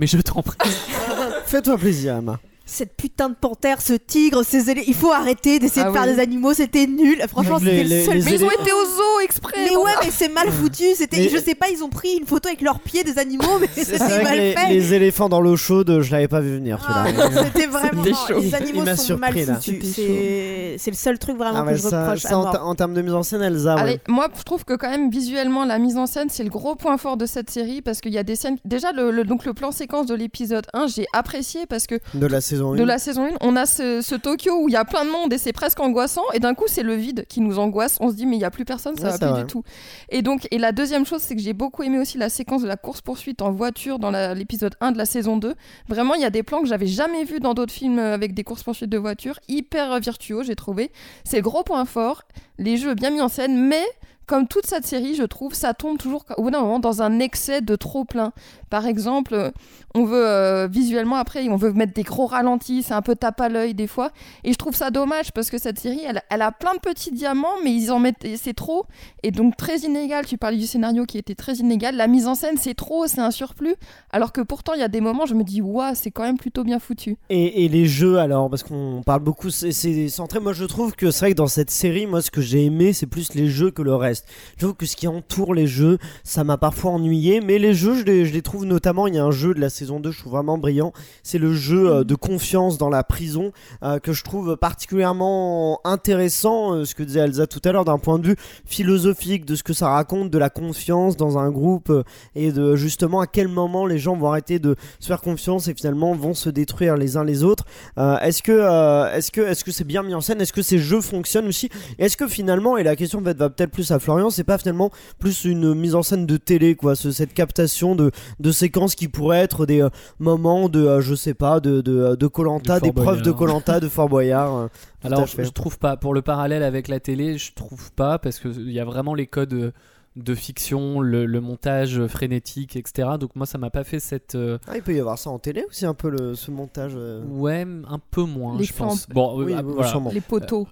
Mais je t'en prie. Fais-toi plaisir, Emma. Cette putain de panthère, ce tigre, ces élé- Il faut arrêter d'essayer Ah de faire oui. des animaux, c'était nul. Franchement, c'était le seul. les Mais ils ont été au zoo exprès. Mais ouais, mais c'est mal foutu. C'était, Mais- je sais pas, ils ont pris une photo avec leurs pieds des animaux, mais C'est c'était mal les, fait. les éléphants dans l'eau chaude, je l'avais pas vu venir. Ah, c'était vraiment. Les animaux m'a sont mal surpris, là. foutus. C'est, c'est le seul truc vraiment Ah que je ça, reproche ça, à en, mort. en termes de mise en scène, Elsa, ouais. Allez, moi je trouve que quand même visuellement la mise en scène c'est le gros point fort de cette série parce qu'il y a des scènes déjà le, le- donc le plan séquence de l'épisode 1 j'ai apprécié parce que de la saison 1. de la saison 1 on a ce, ce Tokyo où il y a plein de monde et c'est presque angoissant. Et d'un coup c'est le vide qui nous angoisse. On se dit mais il y a plus personne ça Ouais, va plus vrai. du tout. Et donc et la deuxième chose c'est que j'ai beaucoup aimé aussi la séquence de la course poursuite en voiture dans l'épisode 1 de la saison 2 vraiment il y a des plans que j'avais jamais vus dans d'autres films euh, avec des courses poursuites de voiture. Hyper euh, virtueux j'ai trouvé. C'est le gros point fort. Les jeux bien mis en scène. Mais comme toute cette série, je trouve, ça tombe toujours au bout d'un moment dans un excès de trop plein. Par exemple, on veut euh, visuellement après, on veut mettre des gros ralentis, c'est un peu tape à l'œil des fois. Et je trouve ça dommage parce que cette série, elle, a plein de petits diamants, mais ils en mettent, et c'est trop. Et donc très inégal. Tu parlais du scénario qui était très inégal. La mise en scène, c'est trop, c'est un surplus. Alors que pourtant, il y a des moments, je me dis, waouh, c'est quand même plutôt bien foutu. Et, les jeux alors parce qu'on parle beaucoup c'est centré moi je trouve que c'est vrai que dans cette série moi ce que j'ai aimé c'est plus les jeux que le reste je trouve que ce qui entoure les jeux ça m'a parfois ennuyé mais les jeux je les, je les trouve notamment il y a un jeu de la saison 2 je trouve vraiment brillant. C'est le jeu euh, de confiance dans la prison euh, que je trouve particulièrement intéressant euh, ce que disait Elsa tout à l'heure d'un point de vue philosophique de ce que ça raconte de la confiance dans un groupe et de justement à quel moment les gens vont arrêter de se faire confiance et finalement vont se détruire les uns les autres. Est-ce que est-ce que est-ce que c'est bien mis en scène? Est-ce que ces jeux fonctionnent aussi? Est-ce que finalement et la question va peut-être plus à Florian, c'est pas finalement plus une mise en scène de télé quoi, ce- cette captation de de séquences qui pourraient être des euh, moments de euh, je sais pas de de de Colanta, De des preuves de. Colanta, de Fort Boyard. euh, Alors, je trouve pas. Pour le parallèle avec la télé, je trouve pas parce qu'il y a vraiment les codes euh, de fiction, le, le montage frénétique, etc. Donc moi, ça m'a pas fait cette. euh, Ah, il peut y avoir ça en télé aussi un peu le, ce montage. euh. Ouais, un peu moins, Les je pense. Bon, euh, Oui, ah, oui, voilà. sûrement. Les poteaux.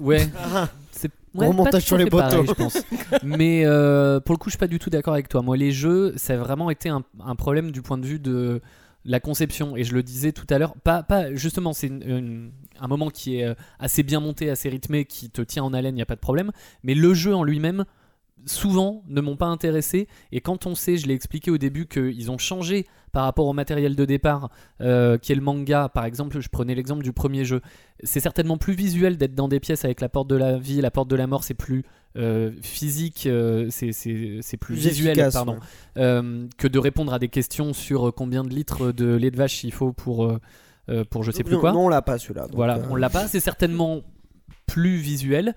Ouais, Ah, c'est Gros pas montage tout sur les poteaux. je pense. Mais euh, pour le coup, je suis pas du tout d'accord avec toi. Moi, les jeux, ça a vraiment été un, un problème du point de vue de la conception. Et je le disais tout à l'heure, pas, pas justement, c'est une- une- un moment qui est euh, assez bien monté, assez rythmé, qui te tient en haleine, il n'y a pas de problème. Mais le jeu en lui-même, souvent, ne m'ont pas intéressé. Et quand on sait, je l'ai expliqué au début, qu'ils ont changé par rapport au matériel de départ, euh, qui est le manga, par exemple, je prenais l'exemple du premier jeu. C'est certainement plus visuel d'être dans des pièces avec la porte de la vie, la porte de la mort, c'est plus euh, physique, euh, c'est- plus, visuel, efficace, pardon, ouais. que de répondre à des questions sur combien de litres de lait de vache il faut pour, pour je sais plus Non, quoi. Non, on l'a pas celui-là. Voilà, on l'a pas. C'est certainement plus visuel.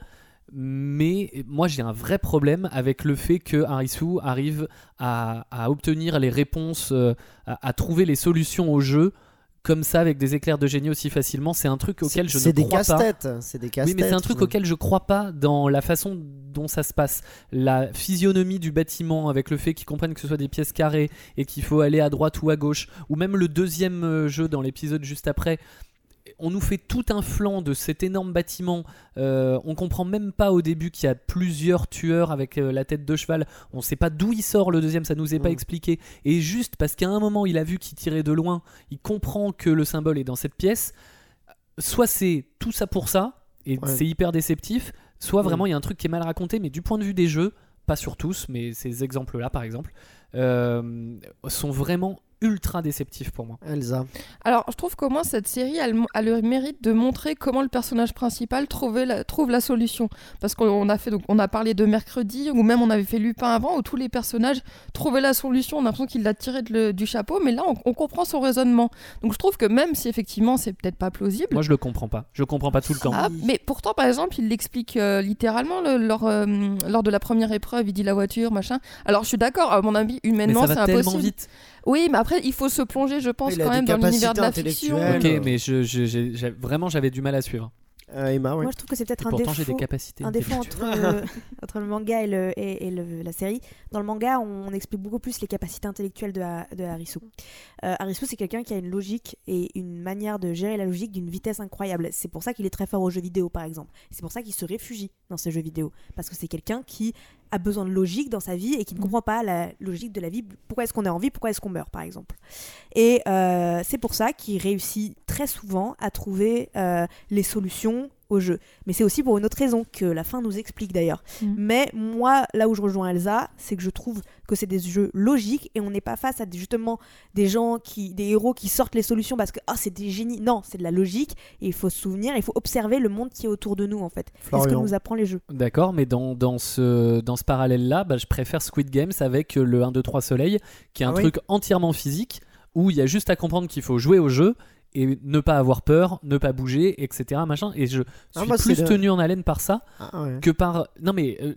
Mais moi j'ai un vrai problème avec le fait que Harisu arrive à, à obtenir les réponses, euh, à, à trouver les solutions au jeu comme ça avec des éclairs de génie aussi facilement. C'est un truc auquel je ne crois pas. casse-têtes. C'est des Oui, casse-têtes. mais c'est un truc auquel je crois pas dans la façon dont ça se passe. La physionomie du bâtiment, avec le fait qu'ils comprennent que ce soit des pièces carrées et qu'il faut aller à droite ou à gauche, ou même le deuxième euh, jeu dans l'épisode juste après. On nous fait tout un flanc de cet énorme bâtiment. Euh, on comprend même pas au début qu'il y a plusieurs tueurs avec euh, la tête de cheval. On sait pas d'où il sort le deuxième, ça nous est pas Mm. expliqué. Et juste parce qu'à un moment il a vu qu'il tirait de loin, il comprend que le symbole est dans cette pièce. Soit c'est tout ça pour ça, et Ouais. c'est hyper déceptif, soit Mm. vraiment il y a un truc qui est mal raconté, mais du point de vue des jeux, pas sur tous, mais ces exemples-là par exemple, euh, sont vraiment ultra déceptifs pour moi. Elsa. Alors, je trouve qu'au moins cette série, elle, a le mérite de montrer comment le personnage principal la- trouve la solution. Parce qu'on a fait, donc, on a parlé de mercredi, ou même on avait fait Lupin avant, où tous les personnages trouvaient la solution. On a l'impression qu'il l'a tiré de le- du chapeau, mais là, on, on comprend son raisonnement. Donc, je trouve que même si effectivement, c'est peut-être pas plausible. Moi je le comprends pas, je comprends pas tout le temps. Ah, mais pourtant, par exemple, il l'explique euh, littéralement le- lors, euh, lors de la première épreuve. Il dit la voiture, machin. Alors, je suis d'accord, à mon avis, humainement, ça c'est va tellement impossible. vite. Oui, mais après, il faut se plonger, je pense, Il a quand des même dans l'univers de la capacités fiction. intellectuelles. Ok, mais je, je- j'ai- j'ai- vraiment j'avais du mal à suivre. Euh, Emma, ouais. Moi, je trouve que c'est peut-être un pourtant, défaut. j'ai des capacités. un défaut intellectuelles. entre, le- entre le manga et, le- et- et le- la série. Dans le manga, on explique beaucoup plus les capacités intellectuelles de, Ha- de Harisu. Euh, Harisu, c'est quelqu'un qui a une logique et une manière de gérer la logique d'une vitesse incroyable. C'est pour ça qu'il est très fort aux jeux vidéo, par exemple. C'est pour ça qu'il se réfugie dans ces jeux vidéo. Parce que c'est quelqu'un qui a besoin de logique dans sa vie et qui ne comprend pas la logique de la vie. Pourquoi est-ce qu'on est en vie Pourquoi est-ce qu'on meurt, par exemple? Et euh, c'est pour ça qu'il réussit très souvent à trouver euh, les solutions au jeu. Mais c'est aussi pour une autre raison que la fin nous explique d'ailleurs. Mhm. Mais moi, là où je rejoins Elsa, c'est que je trouve que c'est des jeux logiques et on n'est pas face à des- justement des gens qui, des héros qui sortent les solutions parce que ah c'est des génies. Non, c'est de la logique et il faut se souvenir, il faut observer le monde qui est autour de nous en fait. C'est ce que nous apprend les jeux. D'accord, mais dans, dans ce, dans ce parallèle-là, bah, je préfère Squid Games avec euh, le 1, 2, 3 Soleil, qui est un Ah oui. truc entièrement physique, où il y a juste à comprendre qu'il faut jouer au jeu et ne pas avoir peur, ne pas bouger, etc. Machin. Et je Ah, suis moi, plus tenu en haleine par ça Ah, ouais. que par... Non mais... euh,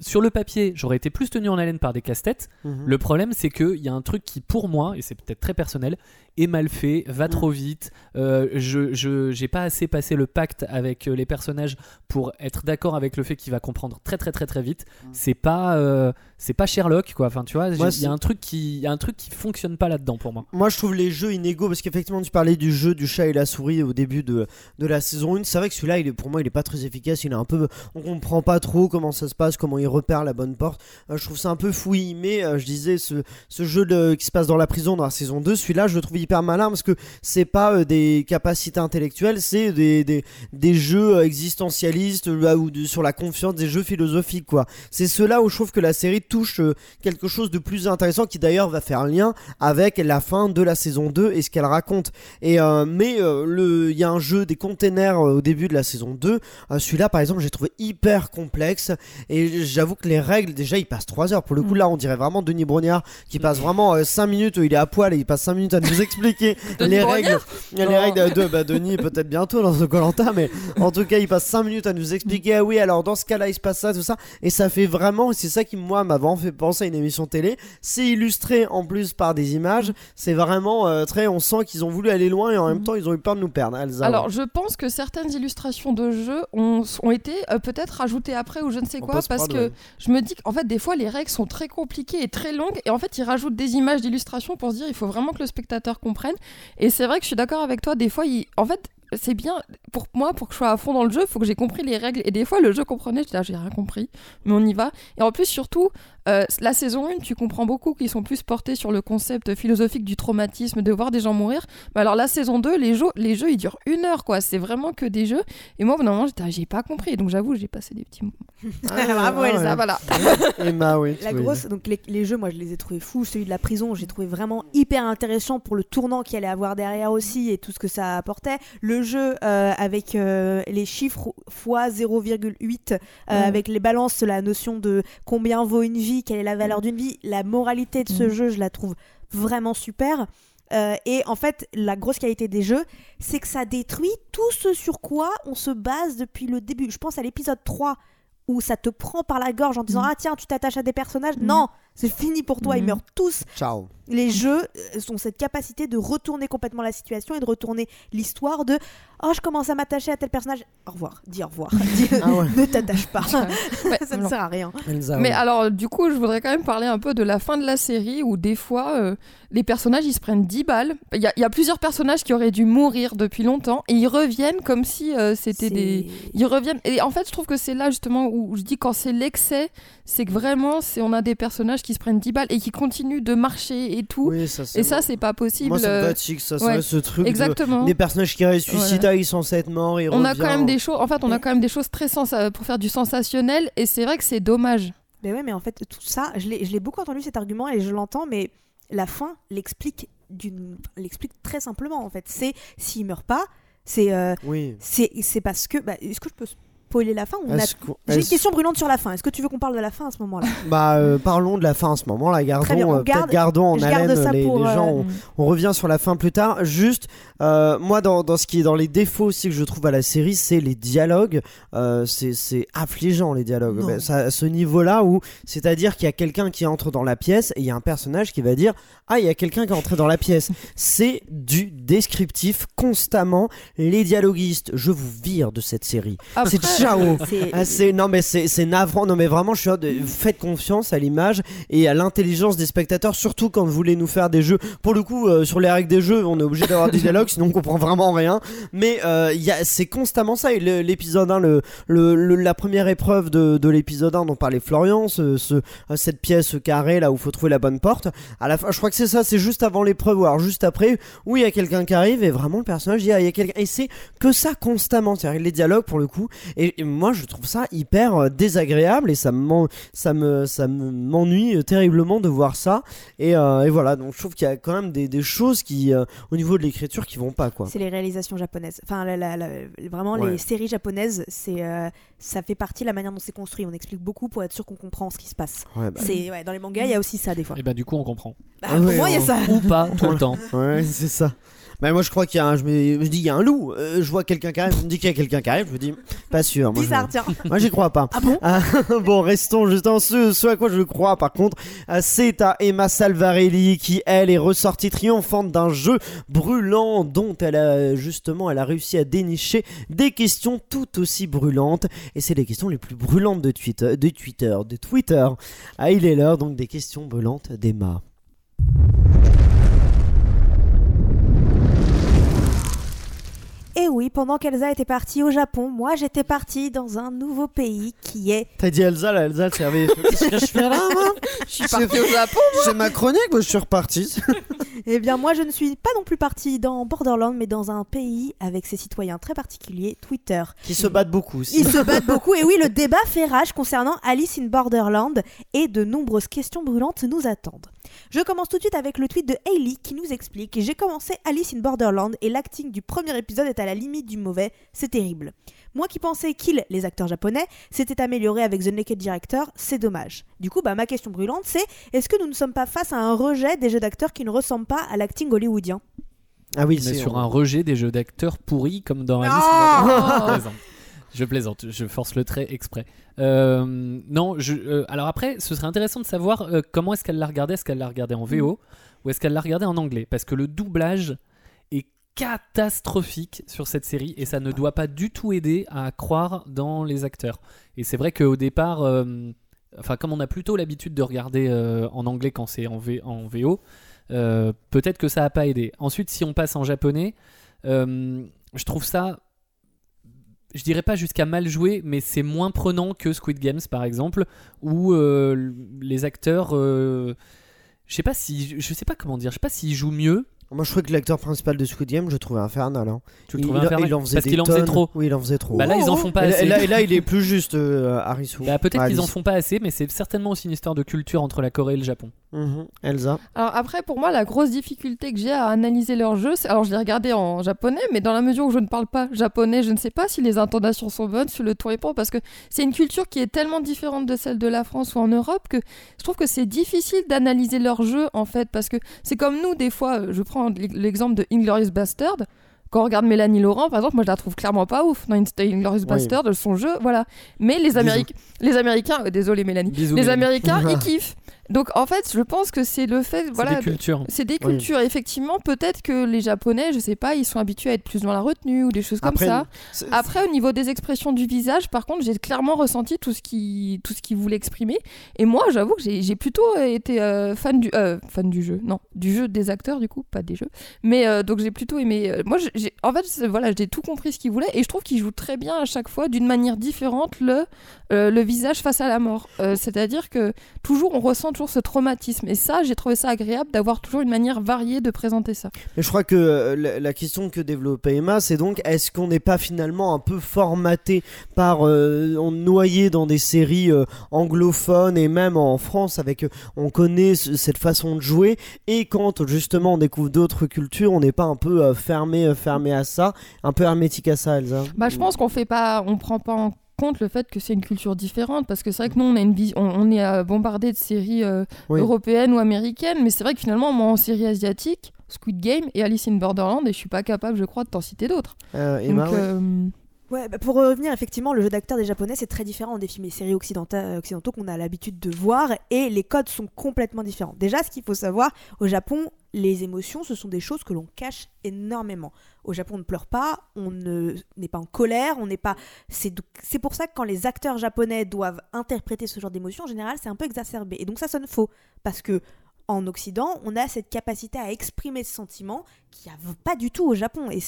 sur le papier, j'aurais été plus tenu en haleine par des casse-têtes. Mhm. Le problème, c'est qu'il y a un truc qui, pour moi, et c'est peut-être très personnel, est mal fait, va Mm. trop vite. euh, je je- j'ai pas assez passé le pacte avec euh, les personnages pour être d'accord avec le fait qu'il va comprendre très très très très vite. C'est pas euh, c'est pas Sherlock quoi. Enfin, tu vois, il y a un truc qui il y a un truc qui fonctionne pas là-dedans pour moi. Moi, je trouve les jeux inégaux parce qu'effectivement, tu parlais du jeu du chat et la souris au début de, de la saison 1. C'est vrai que celui-là, il est, pour moi, il est pas très efficace. Il est un peu. On comprend pas trop comment ça se passe, comment il repère la bonne porte. Euh, je trouve ça un peu fouillis. Mais euh, je disais, ce, ce jeu de- qui se passe dans la prison dans la saison 2, celui-là, je le trouve hyper malin parce que c'est pas euh, des capacités intellectuelles, c'est des, des, des jeux euh, existentialistes euh, ou de- sur la confiance, des jeux philosophiques, quoi. C'est ceux-là où je trouve que la série touche euh, quelque chose de plus intéressant qui d'ailleurs va faire lien avec la fin de la saison 2 et ce qu'elle raconte. Et euh, mais euh, il y a un jeu des containers au début de la saison 2, Euh, celui-là par exemple, j'ai trouvé hyper complexe et j'avoue que les règles déjà, il passe 3 heures pour le coup là, on dirait vraiment Denis Brognard qui passe vraiment 5 minutes où il est à poil et il passe 5 minutes à nous expliquer Denis les règles. Les règles de bah, Denis peut-être bientôt dans ce Colanta mais en tout cas, il passe 5 minutes à nous expliquer. Ah oui, alors dans ce cas-là, il se passe ça tout ça. Et ça fait vraiment c'est ça qui moi m'a vraiment fait penser à une émission télé. C'est illustré en plus par des images. C'est vraiment euh, très on sent qu'ils ont voulu aller loin et en même temps ils ont eu peur de nous perdre Elsa. Alors, je pense que certaines illustrations de jeux ont, ont été euh, peut-être rajoutées après ou je ne sais quoi, parce que je me dis qu'en fait, des fois, les règles sont très compliquées et très longues, et en fait, ils rajoutent des images d'illustration pour se dire il faut vraiment que le spectateur comprenne. Et c'est vrai que je suis d'accord avec toi, des fois, il... en fait, c'est bien pour moi, pour que je sois à fond dans le jeu, faut que j'ai compris les règles. Et des fois, le jeu comprenait, je dis, ah, j'ai rien compris, mais on y va. Et en plus, surtout, euh, la saison 1, tu comprends beaucoup qu'ils sont plus portés sur le concept philosophique du traumatisme, de voir des gens mourir. Mais alors, la saison 2, les jeux, les jeux ils durent une heure, quoi. C'est vraiment que des jeux. Et moi, au bout d'un moment, ah, j'ai pas compris. Donc, j'avoue, j'ai passé des petits moments. Ah, Bravo, ouais, Elsa, ouais. voilà. Emma oui La grosse, donc les, les jeux, moi je les ai trouvés fous. Celui de la prison, j'ai trouvé vraiment hyper intéressant pour le tournant qu'il allait avoir derrière aussi et tout ce que ça apportait. Le jeu euh, avec euh, les chiffres fois 0,8, euh, avec les balances, la notion de combien vaut une vie, quelle est la valeur d'une vie, la moralité de ce Mhm. jeu, je la trouve vraiment super. Euh, et en fait, la grosse qualité des jeux, c'est que ça détruit tout ce sur quoi on se base depuis le début. Je pense à l'épisode 3 où ça te prend par la gorge en disant Mhm. Ah tiens, tu t'attaches à des personnages. Mhm. Non, c'est fini pour toi, ils Mhm. meurent tous. ciao Les jeux euh, ont cette capacité de retourner complètement la situation et de retourner l'histoire de Oh, je commence à m'attacher à tel personnage. Au revoir, dis au revoir. Dis- ah ouais ne t'attache pas. Ouais, ça ne non. sert à rien. Elsa Mais ouais. alors, du coup, je voudrais quand même parler un peu de la fin de la série où des fois, euh, les personnages ils se prennent 10 balles. Il y, a- il y a plusieurs personnages qui auraient dû mourir depuis longtemps et ils reviennent comme si euh, c'était des. Ils reviennent. Et en fait, je trouve que c'est là justement où je dis quand c'est l'excès, c'est que vraiment, c'est on a des personnages qui se prennent 10 balles et qui continuent de marcher et tout. oui ça et ça, c'est pas possible. moi ça me euh, ça ouais. ce truc de- Exactement. des personnages qui ressuscitent Voilà. ils sont censés être morts ils On a quand même des choses. En fait, on a quand même des choses très sens pour faire du sensationnel et c'est vrai que c'est dommage. Mais ouais, mais en fait, tout ça, je l'ai je l'ai beaucoup entendu cet argument et je l'entends, mais la fin l'explique d'une l'explique très simplement en fait. C'est s'il meurt pas, c'est euh, oui c'est c'est parce que bah, est-ce que je peux spoiler la fin ou on a- J'ai une question brûlante sur la fin. Est-ce que tu veux qu'on parle de la fin à ce moment-là? Bah, euh, parlons de la fin à ce moment-là. Gardons, Très bien, on euh, peut-être garde- gardons en garde haleine ça les, pour. les gens. euh, On, on revient sur la fin plus tard. Juste, euh, moi, dans, dans ce qui est dans les défauts aussi que je trouve à la série, c'est les dialogues. Euh, c'est c'est affligeant les dialogues. Ben, ça- à ce niveau-là où, c'est-à-dire qu'il y a quelqu'un qui entre dans la pièce et il y a un personnage qui va dire Ah, il y a quelqu'un qui est entré dans la pièce. c'est du descriptif constamment. Les dialoguistes, je vous vire de cette série. C'est ciao. c'est- Ah, c'est non mais c'est navrant. Non mais vraiment je suis de- faites confiance à l'image et à l'intelligence des spectateurs surtout quand vous voulez nous faire des jeux. Pour le coup euh, sur les règles des jeux on est obligé d'avoir des dialogues sinon on comprend vraiment rien. Mais euh, il y a- c'est constamment ça. Et l'épisode 1 le, le- le- la première épreuve de, de l'épisode 1 dont parlait Florian ce, ce- cette pièce carrée là où il faut trouver la bonne porte. À la fin je crois que c'est ça c'est juste avant l'épreuve ou alors juste après où il y a quelqu'un qui arrive et vraiment le personnage dit ah, il y a quelqu'un. Et c'est que ça constamment. C'est-à-dire les dialogues pour le coup et, et moi, je trouve ça hyper euh, désagréable et ça me, ça me, ça me- m'ennuie euh, terriblement de voir ça. Et, euh, et voilà, donc je trouve qu'il y a quand même des, des choses qui, euh, au niveau de l'écriture, qui vont pas quoi. C'est les réalisations japonaises. Enfin, la- la- la- vraiment, Ouais. les séries japonaises, c'est, euh, ça fait partie de la manière dont c'est construit. On explique beaucoup pour être sûr qu'on comprend ce qui se passe. Ouais, bah, C'est, ouais, dans les mangas, il y a aussi ça des fois. Et bah du coup on comprend. Bah, Ah pour ouais, moi, il y a ça. Ou pas tout le temps. ouais, c'est ça. Bah, moi, je crois qu'il y a un, je me, je dis, il y a un loup. Euh, je vois quelqu'un qui arrive, je me dis qu'il y a quelqu'un qui arrive, je me dis, pas sûr. Moi, je- Bizarre, tiens. Moi j'y crois pas. Ah bon Ah, Bon, restons justement ce, ce à quoi je crois par contre. C'est à Emma Salvarelli qui, elle, est ressortie triomphante d'un jeu brûlant dont elle a justement elle a réussi à dénicher des questions tout aussi brûlantes. Et c'est les questions les plus brûlantes de Twitter, de Twitter, de Twitter. Ah, il est l'heure donc des questions brûlantes d'Emma. Et oui, pendant qu'Elsa était partie au Japon, moi j'étais partie dans un nouveau pays qui est. T'as dit Elsa, là, Elsa, elle servait. Qu'est-ce que je fais là, moi? Je suis partie au Japon. C'est ma chronique, moi je suis reparti. Eh bien, moi je ne suis pas non plus partie dans Borderland, mais dans un pays avec ses citoyens très particuliers, Twitter. Qui se battent beaucoup aussi. Ils se battent beaucoup. Et oui, le débat fait rage concernant Alice in Borderland et de nombreuses questions brûlantes nous attendent. Je commence tout de suite avec le tweet de Hailey qui nous explique J'ai commencé Alice in Borderland et l'acting du premier épisode est à la limite du mauvais, c'est terrible. Moi qui pensais qu'ils, les acteurs japonais, s'étaient améliorés avec The Naked Director, c'est dommage. Du coup, bah, ma question brûlante c'est est-ce que nous ne sommes pas face à un rejet des jeux d'acteurs qui ne ressemblent pas à l'acting hollywoodien? Ah oui, c'est sur un rejet des jeux d'acteurs pourris comme dans Alice. In Borderland. Je plaisante. Je force le trait exprès. Euh, non, je, euh, alors après, ce serait intéressant de savoir euh, comment est-ce qu'elle l'a regardé. Est-ce qu'elle l'a regardé en VO ou est-ce qu'elle l'a regardé en anglais? Parce que le doublage est catastrophique sur cette série et ça ne doit pas du tout aider à croire dans les acteurs. Et c'est vrai qu'au départ, enfin comme on a plutôt l'habitude de regarder en anglais quand c'est en, V- en VO, peut-être que ça n'a pas aidé. Ensuite, si on passe en japonais, je trouve ça je dirais pas jusqu'à mal joué, mais c'est moins prenant que Squid Games par exemple, où euh, les acteurs, euh, je sais pas si, je sais pas comment dire, je sais pas s'ils jouent mieux. Moi, je trouvais que l'acteur principal de Squid Game, je le trouvais infernal. hein. Tu le il, infernal il en faisait parce des qu'il en faisait tonnes. trop. Oui, il en faisait trop. Bah là, ils en font pas et, assez. et là, et là, il est plus juste, euh, Harisu. Bah, peut-être qu'ils en font pas assez, mais c'est certainement aussi une histoire de culture entre la Corée et le Japon. Mhm. Elsa. Alors après, pour moi, la grosse difficulté que j'ai à analyser leur jeu, c'est... Alors je l'ai regardé en japonais, mais dans la mesure où je ne parle pas japonais, je ne sais pas si les intonations sont bonnes, si le ton est bon, parce que c'est une culture qui est tellement différente de celle de la France ou en Europe que je trouve que c'est difficile d'analyser leur jeu, en fait, parce que c'est comme nous, des fois, euh, je prends l'exemple de Inglorious Bastard, quand on regarde Mélanie Laurent, par exemple, moi je la trouve clairement pas ouf dans Inglorious Bastard, son jeu, voilà. Mais les, Bisous. Améric- les Américains, euh, désolé Mélanie, Bisous. les Mélanie. Américains, ils kiffent. Donc en fait, je pense que c'est le fait, C'est voilà, des cultures. c'est des Oui. cultures. Effectivement, peut-être que les Japonais, je sais pas, ils sont habitués à être plus dans la retenue ou des choses comme Après, ça. c'est- Après, au niveau des expressions du visage, par contre, j'ai clairement ressenti tout ce qui, tout ce qu'ils voulaient exprimer. Et moi, j'avoue que j'ai j'ai plutôt été euh, fan du, euh, fan du jeu. Non, du jeu des acteurs du coup, pas des jeux. Mais euh, donc j'ai plutôt aimé. moi, j'ai- en fait, c'est- voilà, j'ai tout compris ce qu'ils voulaient et je trouve qu'ils jouent très bien à chaque fois, d'une manière différente, le, euh, le visage face à la mort. Euh, C'est-à-dire que toujours, on ressent toujours ce traumatisme. Et ça, j'ai trouvé ça agréable d'avoir toujours une manière variée de présenter ça. Mais je crois que euh, la, la question que développait Emma, c'est donc est-ce qu'on n'est pas finalement un peu formaté par, on noyé dans des séries anglophones et même en France avec, on connaît ce- cette façon de jouer et quand justement on découvre d'autres cultures, on n'est pas un peu fermé, fermé à ça, un peu hermétique à ça, Elsa. Bah, je pense qu'on fait pas, on prend pas en compte le fait que c'est une culture différente parce que c'est vrai que nous on a une vis- on, on est euh, bombardé de séries euh, Oui. européennes ou américaines, mais c'est vrai que finalement moi en série asiatique, Squid Game et Alice in Borderland et je suis pas capable je crois de t'en citer d'autres. Euh, Emma, Donc ouais. Ouais, bah, pour revenir, effectivement, le jeu d'acteur des japonais, c'est très différent des films et séries occidenta- occidentaux qu'on a l'habitude de voir et les codes sont complètement différents. Déjà, ce qu'il faut savoir, au Japon, les émotions, ce sont des choses que l'on cache énormément. Au Japon, on ne pleure pas, on ne- n'est pas en colère, on n'est pas. C'est pour ça que quand les acteurs japonais doivent interpréter ce genre d'émotions, en général, c'est un peu exacerbé. Et donc ça sonne faux. Parce que en Occident, on a cette capacité à exprimer ce sentiment qu'il n'y a pas du tout au Japon. Et,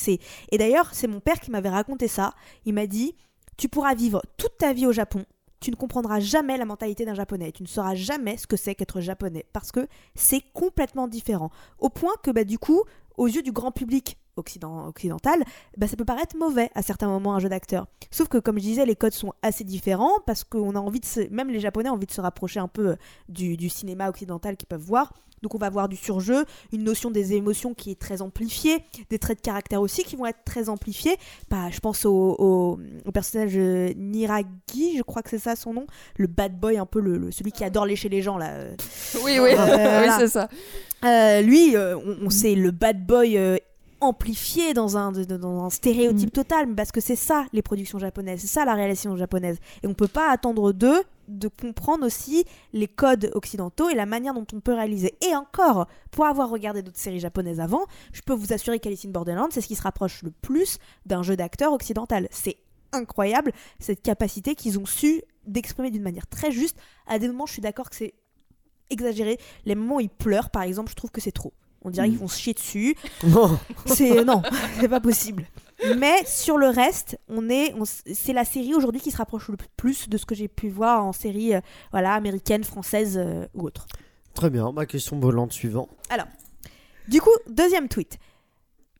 et d'ailleurs, c'est mon père qui m'avait raconté ça. Il m'a dit Tu pourras vivre toute ta vie au Japon. Tu ne comprendras jamais la mentalité d'un japonais. Tu ne sauras jamais ce que c'est qu'être japonais. Parce que c'est complètement différent. Au point que, bah, du coup, aux yeux du grand public occident- occidental, bah, ça peut paraître mauvais à certains moments un jeu d'acteur. Sauf que, comme je disais, les codes sont assez différents parce qu'on a envie de se... Même les japonais ont envie de se rapprocher un peu euh, du, du cinéma occidental qu'ils peuvent voir. Donc on va voir du surjeu, une notion des émotions qui est très amplifiée, des traits de caractère aussi qui vont être très amplifiés. Bah, je pense au, au- au personnage euh, Niragi, je crois que c'est ça son nom, le bad boy, un peu le, le- celui qui adore lécher les gens là. euh. oui oui, Euh, oui c'est ça. Euh, lui, euh, on, on sait le bad boy amplifié dans un, dans stéréotype Mm. total, parce que c'est ça les productions japonaises, c'est ça la réalisation japonaise. Et on peut pas attendre d'eux de comprendre aussi les codes occidentaux et la manière dont on peut réaliser. Et encore, pour avoir regardé d'autres séries japonaises avant, je peux vous assurer qu'Alice in Borderland, c'est ce qui se rapproche le plus d'un jeu d'acteur occidental. C'est incroyable cette capacité qu'ils ont su d'exprimer d'une manière très juste. À des moments, je suis d'accord que c'est exagéré. Les moments où ils pleurent, par exemple, je trouve que c'est trop. On dirait qu'ils vont se chier dessus. Non. C'est non, c'est pas possible. Mais sur le reste, on est, on c'est la série aujourd'hui qui se rapproche le plus de ce que j'ai pu voir en série, euh, voilà, américaine, française euh, ou autre. Très bien, ma question volante suivante. Du coup, deuxième tweet.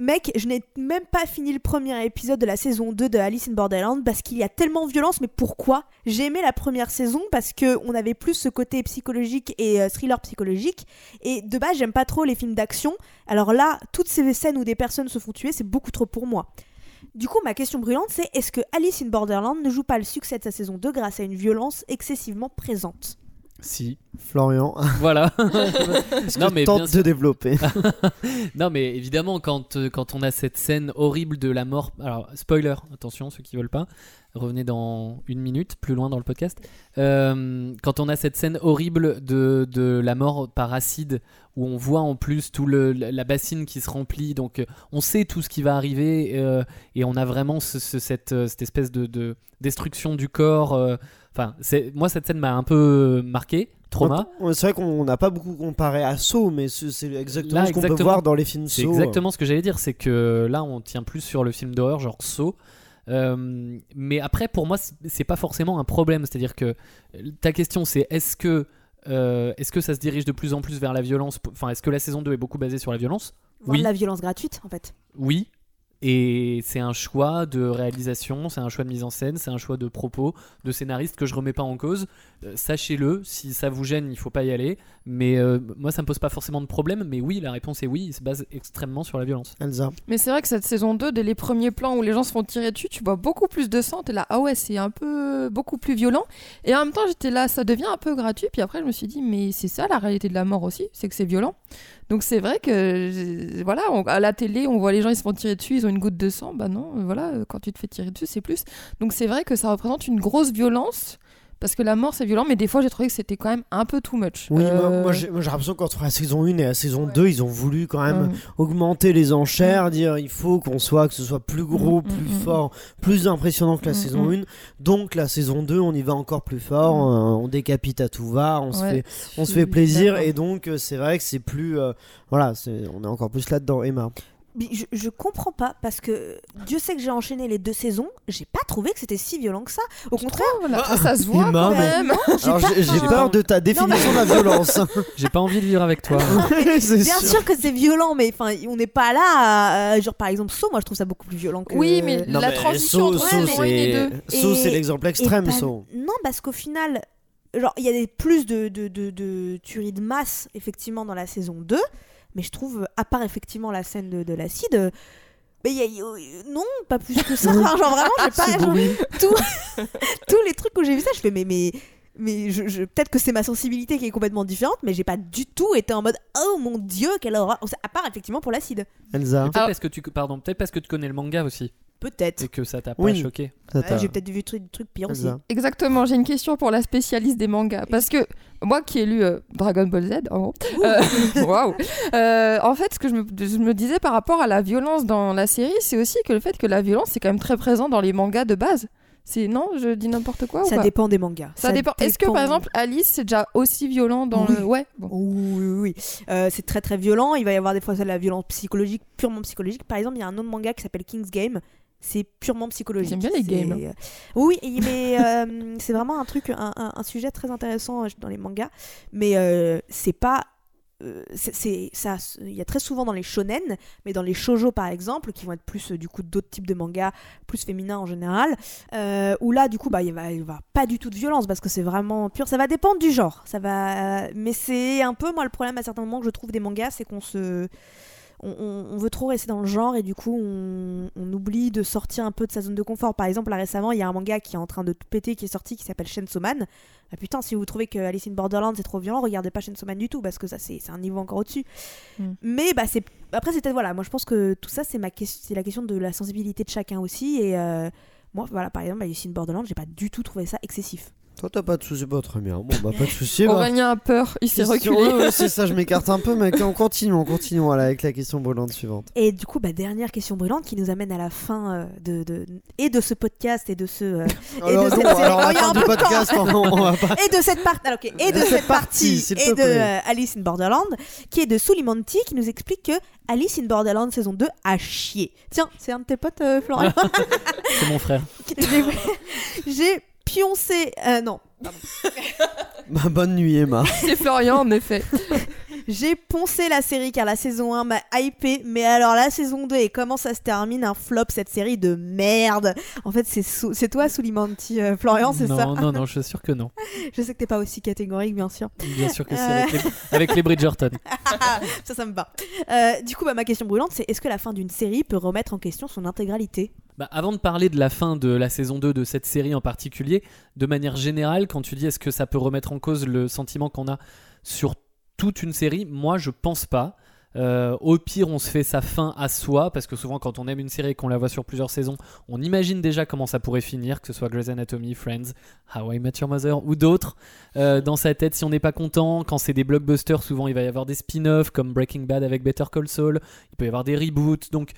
Mec, je n'ai même pas fini le premier épisode de la saison 2 de Alice in Borderland parce qu'il y a tellement de violence, mais pourquoi? J'ai aimé la première saison parce que on avait plus ce côté psychologique et euh, thriller psychologique. Et de base, j'aime pas trop les films d'action. Alors là, toutes ces scènes où des personnes se font tuer, c'est beaucoup trop pour moi. Du coup, ma question brûlante, c'est est-ce que Alice in Borderland ne joue pas le succès de sa saison 2 grâce à une violence excessivement présente? Si, Florian, voilà. Non, mais tente bien de développer non, mais évidemment, quand, euh, quand on a cette scène horrible de la mort. Alors, spoiler, attention, ceux qui veulent pas, revenez dans une minute, plus loin dans le podcast. Euh, quand on a cette scène horrible de, de la mort par acide, où on voit en plus tout le, la bassine qui se remplit, donc euh, on sait tout ce qui va arriver, euh, et on a vraiment ce- ce- cette, cette espèce de, de destruction du corps. Enfin, c'est moi, cette scène m'a un peu marqué, trauma. C'est vrai qu'on n'a pas beaucoup comparé à Saw, mais c'est c'est exactement Là, ce qu'on peut voir dans les films C'est Saw. exactement ce que j'allais dire, c'est que là on tient plus sur le film d'horreur genre Saw. Euh, mais après pour moi c'est- c'est pas forcément un problème, c'est-à-dire que euh, ta question c'est est-ce que euh, est-ce que ça se dirige de plus en plus vers la violence? Enfin est-ce que la saison 2 est beaucoup basée sur la violence? Voir Oui. de la violence gratuite, en fait. Oui. Et c'est un choix de réalisation, c'est un choix de mise en scène, c'est un choix de propos, de scénariste que je remets pas en cause. Euh, Sachez-le, si ça vous gêne, il faut pas y aller. Mais euh, moi, ça me pose pas forcément de problème. Mais oui, la réponse est oui, il se base extrêmement sur la violence. Elsa. Mais c'est vrai que cette saison 2, dès les premiers plans où les gens se font tirer dessus, tu vois beaucoup plus de sang. T'es là, ah ouais, c'est un peu beaucoup plus violent. Et en même temps, j'étais là, ça devient un peu gratuit. Puis après, je me suis dit, mais c'est ça la réalité de la mort aussi, c'est que c'est violent. Donc c'est vrai que, j'ai- voilà, on- à la télé, on voit les gens, ils se font tirer dessus, ils ont une goutte de sang. Bah non, euh, voilà, euh, quand tu te fais tirer dessus, c'est plus. Donc c'est vrai que ça représente une grosse violence. Parce que la mort c'est violent, mais des fois j'ai trouvé que c'était quand même un peu too much. Oui, moi- Euh, moi j'ai moi, j'ai l'impression qu'entre la saison 1 et la saison Ouais. 2, ils ont voulu quand même augmenter les enchères, dire il faut qu'on soit, que ce soit plus gros, Mm, plus mm, mm. fort, plus impressionnant que la Mm, saison mm. 1. Donc la saison 2, on y va encore plus fort, Mm. euh, on décapite à tout va, on se ouais, fait on se fait plaisir et donc euh, c'est vrai que c'est plus euh, voilà, on est encore plus là-dedans Emma. Mais Je, je comprends pas parce que Dieu sait que j'ai enchaîné les deux saisons, j'ai pas trouvé que c'était si violent que ça. Au contraire, Voilà, ça se voit quand même. J'ai peur de ta définition de la violence. J'ai pas envie de vivre avec toi. Bien sûr. sûr que c'est violent, mais enfin, on n'est pas là. à- genre par exemple, Saw, moi je trouve ça beaucoup plus violent que. Oui, mais Non, la mais transition entre 1 et c'est 2. Saw, Et- c'est l'exemple extrême. Non, parce qu'au final, genre il y a des, plus de, de, de, de tueries de masse effectivement dans la saison 2, mais je trouve, à part effectivement la scène de, de l'acide, euh, Mais y a- y a- non, pas plus que ça. Genre vraiment, j'ai pas. Genre, oui. tous les trucs où j'ai vu ça, je fais mais mais mais je, je- peut-être que c'est ma sensibilité qui est complètement différente, mais j'ai pas du tout été en mode oh mon dieu quelle horreur. À part effectivement pour l'acide, Elsa, Peut-être Alors- parce que tu pardon, peut-être parce que tu connais le manga aussi peut-être. et que ça t'a pas Oui. choqué. ça Ouais, j'ai peut-être vu des trucs, pires aussi. Exactement, j'ai une question pour la spécialiste des mangas. Parce que moi qui ai lu euh, Dragon Ball Z, en gros, euh, waouh, Euh, en fait, ce que je me, je me disais par rapport à la violence dans la série, c'est aussi que le fait que la violence, c'est quand même très présent dans les mangas de base. C'est Non, je dis n'importe quoi ou Ça pas dépend des mangas. Ça dépend. Est-ce que par exemple Alice, c'est déjà aussi violent dans Oui. le. Ouais, bon. Oui, oui, oui. Euh, c'est très très violent. Il va y avoir des fois de la violence psychologique, purement psychologique. Par exemple, il y a un autre manga qui s'appelle King's Game. C'est purement psychologique. J'aime bien les games. euh, Oui, mais euh, c'est vraiment un truc, un, un- un sujet très intéressant euh, dans les mangas. Mais euh, c'est pas. c'est ça il y a très souvent dans les shonen mais dans les shojo par exemple qui vont être plus du coup d'autres types de mangas plus féminins en général euh, où là du coup bah il va, il va pas du tout de violence parce que c'est vraiment pur ça va dépendre du genre ça va mais c'est un peu moi le problème à certains moments que je trouve des mangas c'est qu'on se on, veut trop rester dans le genre et du coup on, on oublie de sortir un peu de sa zone de confort. Par exemple là récemment il y a un manga qui est en train de tout péter qui est sorti qui s'appelle Chainsaw Man ah putain si vous trouvez que Alice in Borderland c'est trop violent regardez pas Chainsaw Man du tout parce que ça c'est un niveau encore au-dessus. Mm. mais bah c'est après c'est peut-être voilà moi je pense que tout ça c'est ma question c'est la question de la sensibilité de chacun aussi. Et euh, moi voilà par exemple Alice in Borderland j'ai pas du tout trouvé ça excessif Toi, t'as pas de soucis, pas très bien. Bon, bah, pas de soucis. bah. Aurélien a peur, il s'est Question- reculé. ouais, c'est ça, je m'écarte un peu, mais on continue, on continue voilà, avec la question brûlante suivante. Et du coup, bah, dernière question brûlante qui nous amène à la fin euh, de, de- et de ce podcast et de ce euh, Alors, de non, cette alors, série- la Oh, il y a fin un du peu de podcast, on, on va pas. et de cette partie alors, ok, et de Cette cette partie, partie s'il et te de plaît. euh, Alice in Borderland qui est de Sulimanti qui nous explique que Alice in Borderland saison 2 a chié. Tiens, c'est un de tes potes euh, Florian. C'est mon frère. J'ai- J'ai pioncé euh, non, Bah, bonne nuit, Emma. C'est Florian, en effet. j'ai poncé la série car la saison 1 m'a hypé, mais alors la saison 2 et comment ça se termine un flop cette série de merde. En fait, c'est Sou- c'est toi Sulimanti euh, Florian, c'est non, ça non, non, je suis sûr que non. Je sais que t'es pas aussi catégorique, bien sûr. Bien sûr que c'est Euh. avec, les, avec les Bridgerton. ça, ça me va. Euh, du coup, bah, ma question brûlante, c'est est-ce que la fin d'une série peut remettre en question son intégralité? Bah, avant de parler de la fin de la saison 2 de cette série en particulier, de manière générale, quand tu dis est-ce que ça peut remettre en cause le sentiment qu'on a sur toute une série, moi je pense pas. Euh, au pire, on se fait sa fin à soi, parce que souvent, quand on aime une série et qu'on la voit sur plusieurs saisons, on imagine déjà comment ça pourrait finir, que ce soit Grey's Anatomy, Friends, How I Met Your Mother ou d'autres. Euh, dans sa tête, si on n'est pas content, quand c'est des blockbusters, souvent il va y avoir des spin-offs comme Breaking Bad avec Better Call Saul, il peut y avoir des reboots. Donc,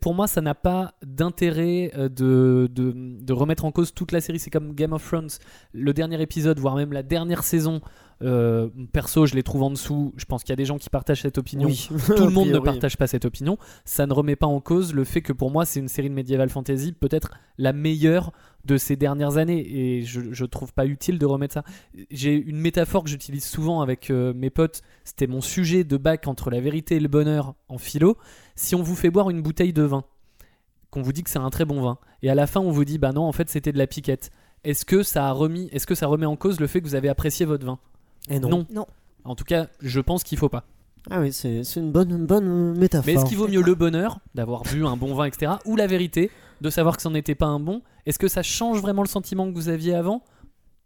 pour moi, ça n'a pas d'intérêt euh, de, de remettre en cause toute la série. C'est comme Game of Thrones, le dernier épisode, voire même la dernière saison. Euh, perso, je les trouve en dessous. Je pense qu'il y a des gens qui partagent cette opinion. Oui. Tout le monde ne partage pas cette opinion. Ça ne remet pas en cause le fait que pour moi, c'est une série de médiéval fantasy peut-être la meilleure de ces dernières années. Et je, je trouve pas utile de remettre ça. J'ai une métaphore que j'utilise souvent avec euh, mes potes. C'était mon sujet de bac entre la vérité et le bonheur en philo. Si on vous fait boire une bouteille de vin, qu'on vous dit que c'est un très bon vin, et à la fin on vous dit bah non, en fait c'était de la piquette. Est-ce que ça a remis, est-ce que ça remet en cause le fait que vous avez apprécié votre vin? Et non. Non. En tout cas, je pense qu'il faut pas. Ah oui, c'est une bonne, une bonne euh, métaphore. Mais est-ce qu'il vaut mieux le bonheur d'avoir bu un bon vin, etc., ou la vérité de savoir que ça n'était pas un bon? Est-ce que ça change vraiment le sentiment que vous aviez avant?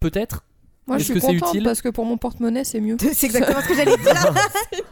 Peut-être. Moi, je Est-ce suis que c'est contente utile? parce que pour mon porte-monnaie, c'est mieux. C'est exactement ce que j'allais dire.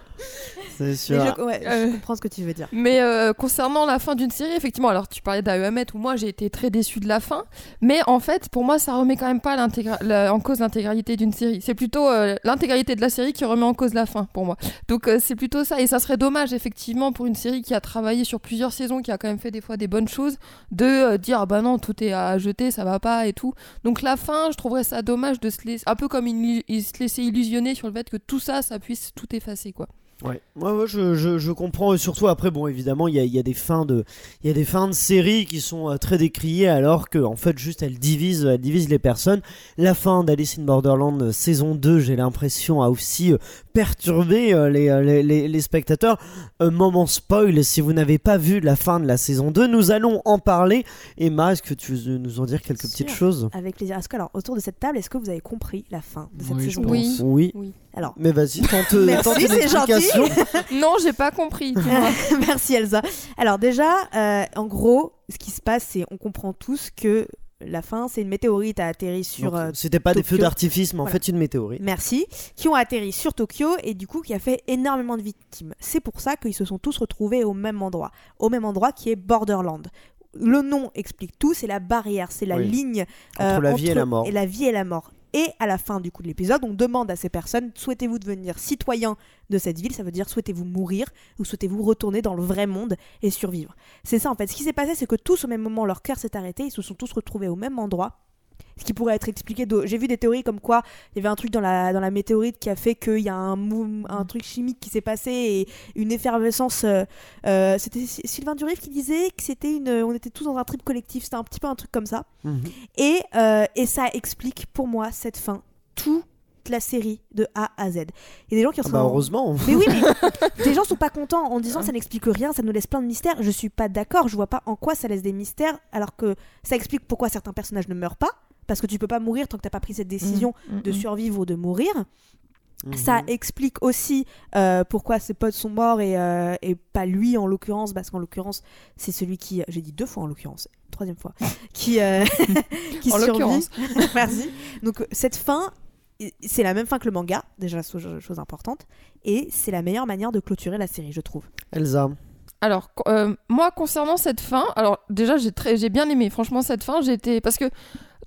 C'est sûr. je, ouais, Euh. je comprends ce que tu veux dire. Mais euh, concernant la fin d'une série, effectivement, alors tu parlais d'AEMET où moi j'ai été très déçue de la fin, mais en fait pour moi ça remet quand même pas la- en cause l'intégralité d'une série. C'est plutôt euh, l'intégralité de la série qui remet en cause la fin pour moi. Donc euh, c'est plutôt ça et ça serait dommage effectivement pour une série qui a travaillé sur plusieurs saisons, qui a quand même fait des fois des bonnes choses, de euh, dire ah bah non tout est à jeter, ça va pas et tout. Donc la fin, je trouverais ça dommage de se laisser un peu comme il, il se laissait illusionner sur le fait que tout ça, ça puisse tout effacer quoi. Ouais, ouais, ouais, je, je, je comprends. Et surtout après, bon, évidemment, il y a, il y a des fins de, il y a des fins de séries qui sont euh, très décriées, alors que en fait, juste elles divisent, elles divisent les personnes. La fin d'Alice in Borderland euh, saison 2, j'ai l'impression a aussi euh, perturbé euh, les, les, les, les spectateurs. Un moment spoil, si vous n'avez pas vu la fin de la saison 2, nous allons en parler. Emma, est-ce que tu veux nous en dire quelques Sûr. petites choses? Avec plaisir. Est-ce que, alors, autour de cette table, est-ce que vous avez compris la fin de cette Oui, saison pense. Oui. Oui. Oui. Alors, Mais vas-y, tente, Merci, tente une gentil. Question. Non, j'ai pas compris. Merci Elsa. Alors déjà, euh, en gros, ce qui se passe, c'est on comprend tous que la fin, c'est une météorite a atterri sur Donc, euh, C'était pas des feux d'artifice, mais en Voilà. fait une météorite. Merci, qui ont atterri sur Tokyo et du coup qui a fait énormément de victimes. C'est pour ça qu'ils se sont tous retrouvés au même endroit, au même endroit qui est Borderland. Le nom explique tout, c'est la barrière, c'est la Oui. ligne euh, Entre la vie et la mort. Et la vie et la mort. Et à la fin du coup de l'épisode, on demande à ces personnes souhaitez-vous devenir citoyen de cette ville? Ça veut dire souhaitez-vous mourir ou souhaitez-vous retourner dans le vrai monde et survivre? C'est ça en fait. Ce qui s'est passé, c'est que tous au même moment, leur cœur s'est arrêté, ils se sont tous retrouvés au même endroit. Ce qui pourrait être expliqué. de- J'ai vu des théories comme quoi il y avait un truc dans la, dans la météorite qui a fait qu'il y a un, un truc chimique qui s'est passé et une effervescence. euh, euh, c'était Sy- Sylvain Durif qui disait que c'était une. On était tous dans un trip collectif. C'était un petit peu un truc comme ça. Mhm. Et, euh, et ça explique pour moi cette fin, toute la série de A à Z. Il y a des gens qui Ah sont. bah heureusement. Mais oui, mais des gens sont pas contents en disant ça n'explique rien, ça nous laisse plein de mystères. Je suis pas d'accord, je vois pas en quoi ça laisse des mystères, alors que ça explique pourquoi certains personnages ne meurent pas, parce que tu peux pas mourir tant que t'as pas pris cette décision Mm, de mm. survivre ou de mourir. Ça explique aussi euh, pourquoi ses potes sont morts et, euh, et pas lui en l'occurrence, parce qu'en l'occurrence, c'est celui qui. J'ai dit deux fois en l'occurrence, troisième fois, qui, euh, qui En survit. l'occurrence. Merci. Donc, cette fin, c'est la même fin que le manga, déjà, chose, chose importante, et c'est la meilleure manière de clôturer la série, je trouve. Elsa. Alors, euh, moi, concernant cette fin, alors déjà, j'ai très, j'ai bien aimé. Franchement, cette fin, j'étais parce que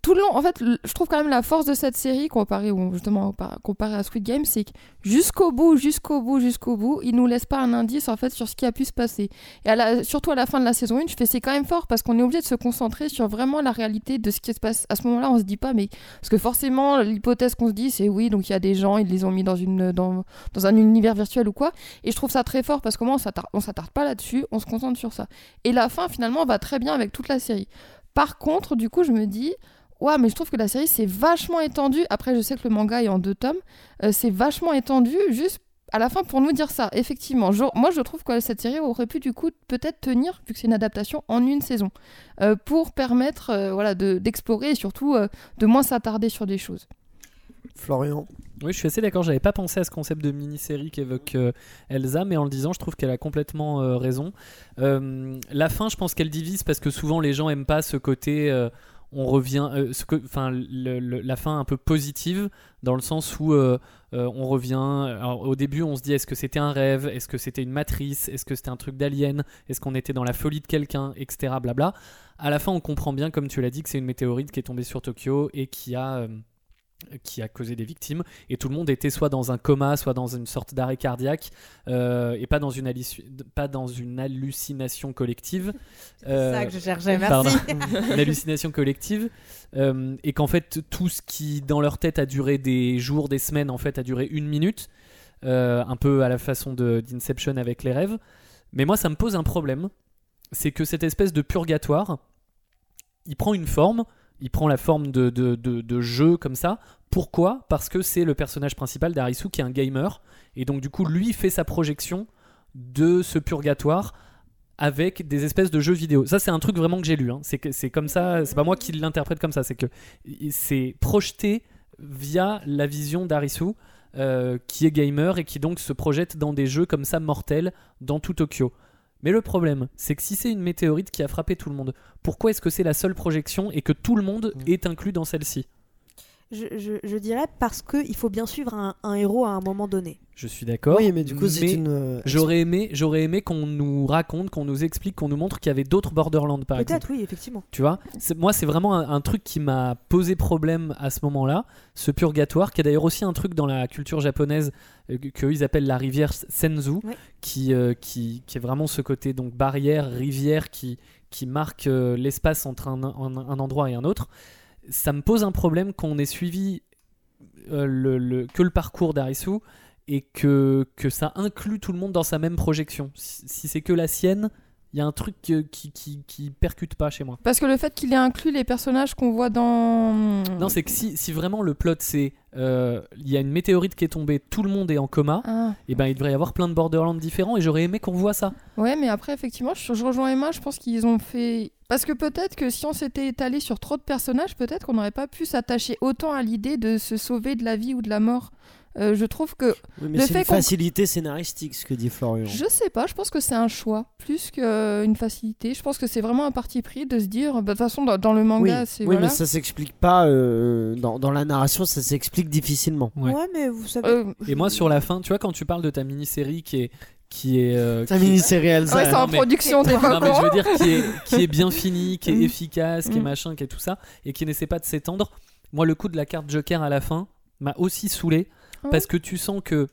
tout le long, en fait, je trouve quand même la force de cette série comparée, justement, par- comparée à Squid Game, c'est que jusqu'au bout, jusqu'au bout, jusqu'au bout, il nous laisse pas un indice en fait sur ce qui a pu se passer. Et surtout à la fin de la saison 1, je fais c'est quand même fort parce qu'on est obligé de se concentrer sur vraiment la réalité de ce qui se passe. À ce moment-là, on se dit pas, mais parce que forcément, l'hypothèse qu'on se dit, c'est oui, donc il y a des gens, ils les ont mis dans une dans, dans un univers virtuel ou quoi. Et je trouve ça très fort parce que moi, on s'attarde pas là-dessus, on se concentre sur ça. Et la fin, finalement, va très bien avec toute la série. Par contre, du coup, je me dis, ouais, mais je trouve que la série, c'est vachement étendu. Après, je sais que le manga est en deux tomes. Euh, c'est vachement étendu juste à la fin pour nous dire ça. Effectivement, je- moi, je trouve que cette série aurait pu, du coup, peut-être tenir, vu que c'est une adaptation, en une saison. euh, pour permettre euh, voilà, de- d'explorer et surtout euh, de moins s'attarder sur des choses. Florian. Oui, je suis assez d'accord. J'avais pas pensé à ce concept de mini-série qu'évoque euh, Elsa, mais en le disant, je trouve qu'elle a complètement euh, raison. Euh, la fin, je pense qu'elle divise parce que souvent les gens aiment pas ce côté. On revient, euh, enfin, la fin un peu positive dans le sens où euh, euh, on revient. au début, on se dit est-ce que c'était un rêve, est-ce que c'était une matrice, est-ce que c'était un truc d'alien, est-ce qu'on était dans la folie de quelqu'un, etc. Blabla. À la fin, on comprend bien, comme tu l'as dit, que c'est une météorite qui est tombée sur Tokyo et qui a euh, qui a causé des victimes et tout le monde était soit dans un coma soit dans une sorte d'arrêt cardiaque euh, et pas dans une halluci- pas dans une hallucination collective. Euh, je cherchais, pardon. une hallucination collective euh, et qu'en fait tout ce qui dans leur tête a duré des jours des semaines en fait a duré une minute un peu à la façon d'Inception avec les rêves. Mais moi ça me pose un problème. C'est que cette espèce de purgatoire il prend une forme il prend la forme de, de, jeu comme ça. Pourquoi? Parce que c'est le personnage principal d'Arisu qui est un gamer. Et donc du coup, lui fait sa projection de ce purgatoire avec des espèces de jeux vidéo. Ça, c'est un truc vraiment que j'ai lu. hein. C'est comme ça. C'est pas moi qui l'interprète comme ça. C'est que c'est projeté via la vision d'Arisu, euh, qui est gamer et qui donc se projette dans des jeux comme ça mortels dans tout Tokyo. Mais le problème, c'est que si c'est une météorite qui a frappé tout le monde, pourquoi est-ce que c'est la seule projection et que tout le monde Mm. est inclus dans celle-ci? Je, je- je dirais parce qu'il faut bien suivre un, un héros à un moment donné. Je suis d'accord. Oui, mais du coup, c'est une. euh, J'aurais aimé, j'aurais aimé qu'on nous raconte, qu'on nous explique, qu'on nous montre qu'il y avait d'autres Borderlands par exemple. Peut-être, oui, effectivement. Tu vois, C'est- moi c'est vraiment un, un truc qui m'a posé problème à ce moment-là, ce purgatoire, qui est d'ailleurs aussi un truc dans la culture japonaise euh, que- qu'eux ils appellent la rivière Senzu, qui, euh, qui, qui est vraiment ce côté donc barrière, rivière qui, qui marque euh, l'espace entre un, un- un endroit et un autre. Ça me pose un problème qu'on ait suivi euh, le, le- que le parcours d'Arisu et que, que ça inclut tout le monde dans sa même projection. Si, si c'est que la sienne, il y a un truc qui, qui, qui percute pas chez moi. Parce que le fait qu'il ait inclus les personnages qu'on voit dans. Non, c'est que si, si vraiment le plot c'est euh, il y a une météorite qui est tombée, tout le monde est en coma, Ah. et ben il devrait y avoir plein de Borderlands différents et j'aurais aimé qu'on voit ça. Ouais, mais après, effectivement, je, je rejoins Emma, je pense qu'ils ont fait. Parce que peut-être que si on s'était étalé sur trop de personnages, peut-être qu'on n'aurait pas pu s'attacher autant à l'idée de se sauver de la vie ou de la mort Euh, je trouve que Oui, mais Le fait une facilité scénaristique, ce que dit Florian. Je sais pas, je pense que c'est un choix plus qu'une facilité. Je pense que c'est vraiment un parti pris de se dire, bah, de toute façon, dans, dans le Oui, manga, c'est. oui voilà. mais ça s'explique pas euh, dans, dans la narration, ça s'explique difficilement. Ouais. Ouais, mais vous savez. Euh, Et moi, sur la fin, tu vois, quand tu parles de ta mini-série qui est. Qui est, euh, C'est qui- mini-série Elsa. ouais, c'est en production, t'es pas Non, mais je veux dire qui est, qui est bien fini, qui est Mm. efficace, qui est Mm. machin, qui est tout ça, et qui n'essaie pas de s'étendre. Moi, le coup de la carte Joker à la fin m'a aussi saoulé, Ah parce que tu sens que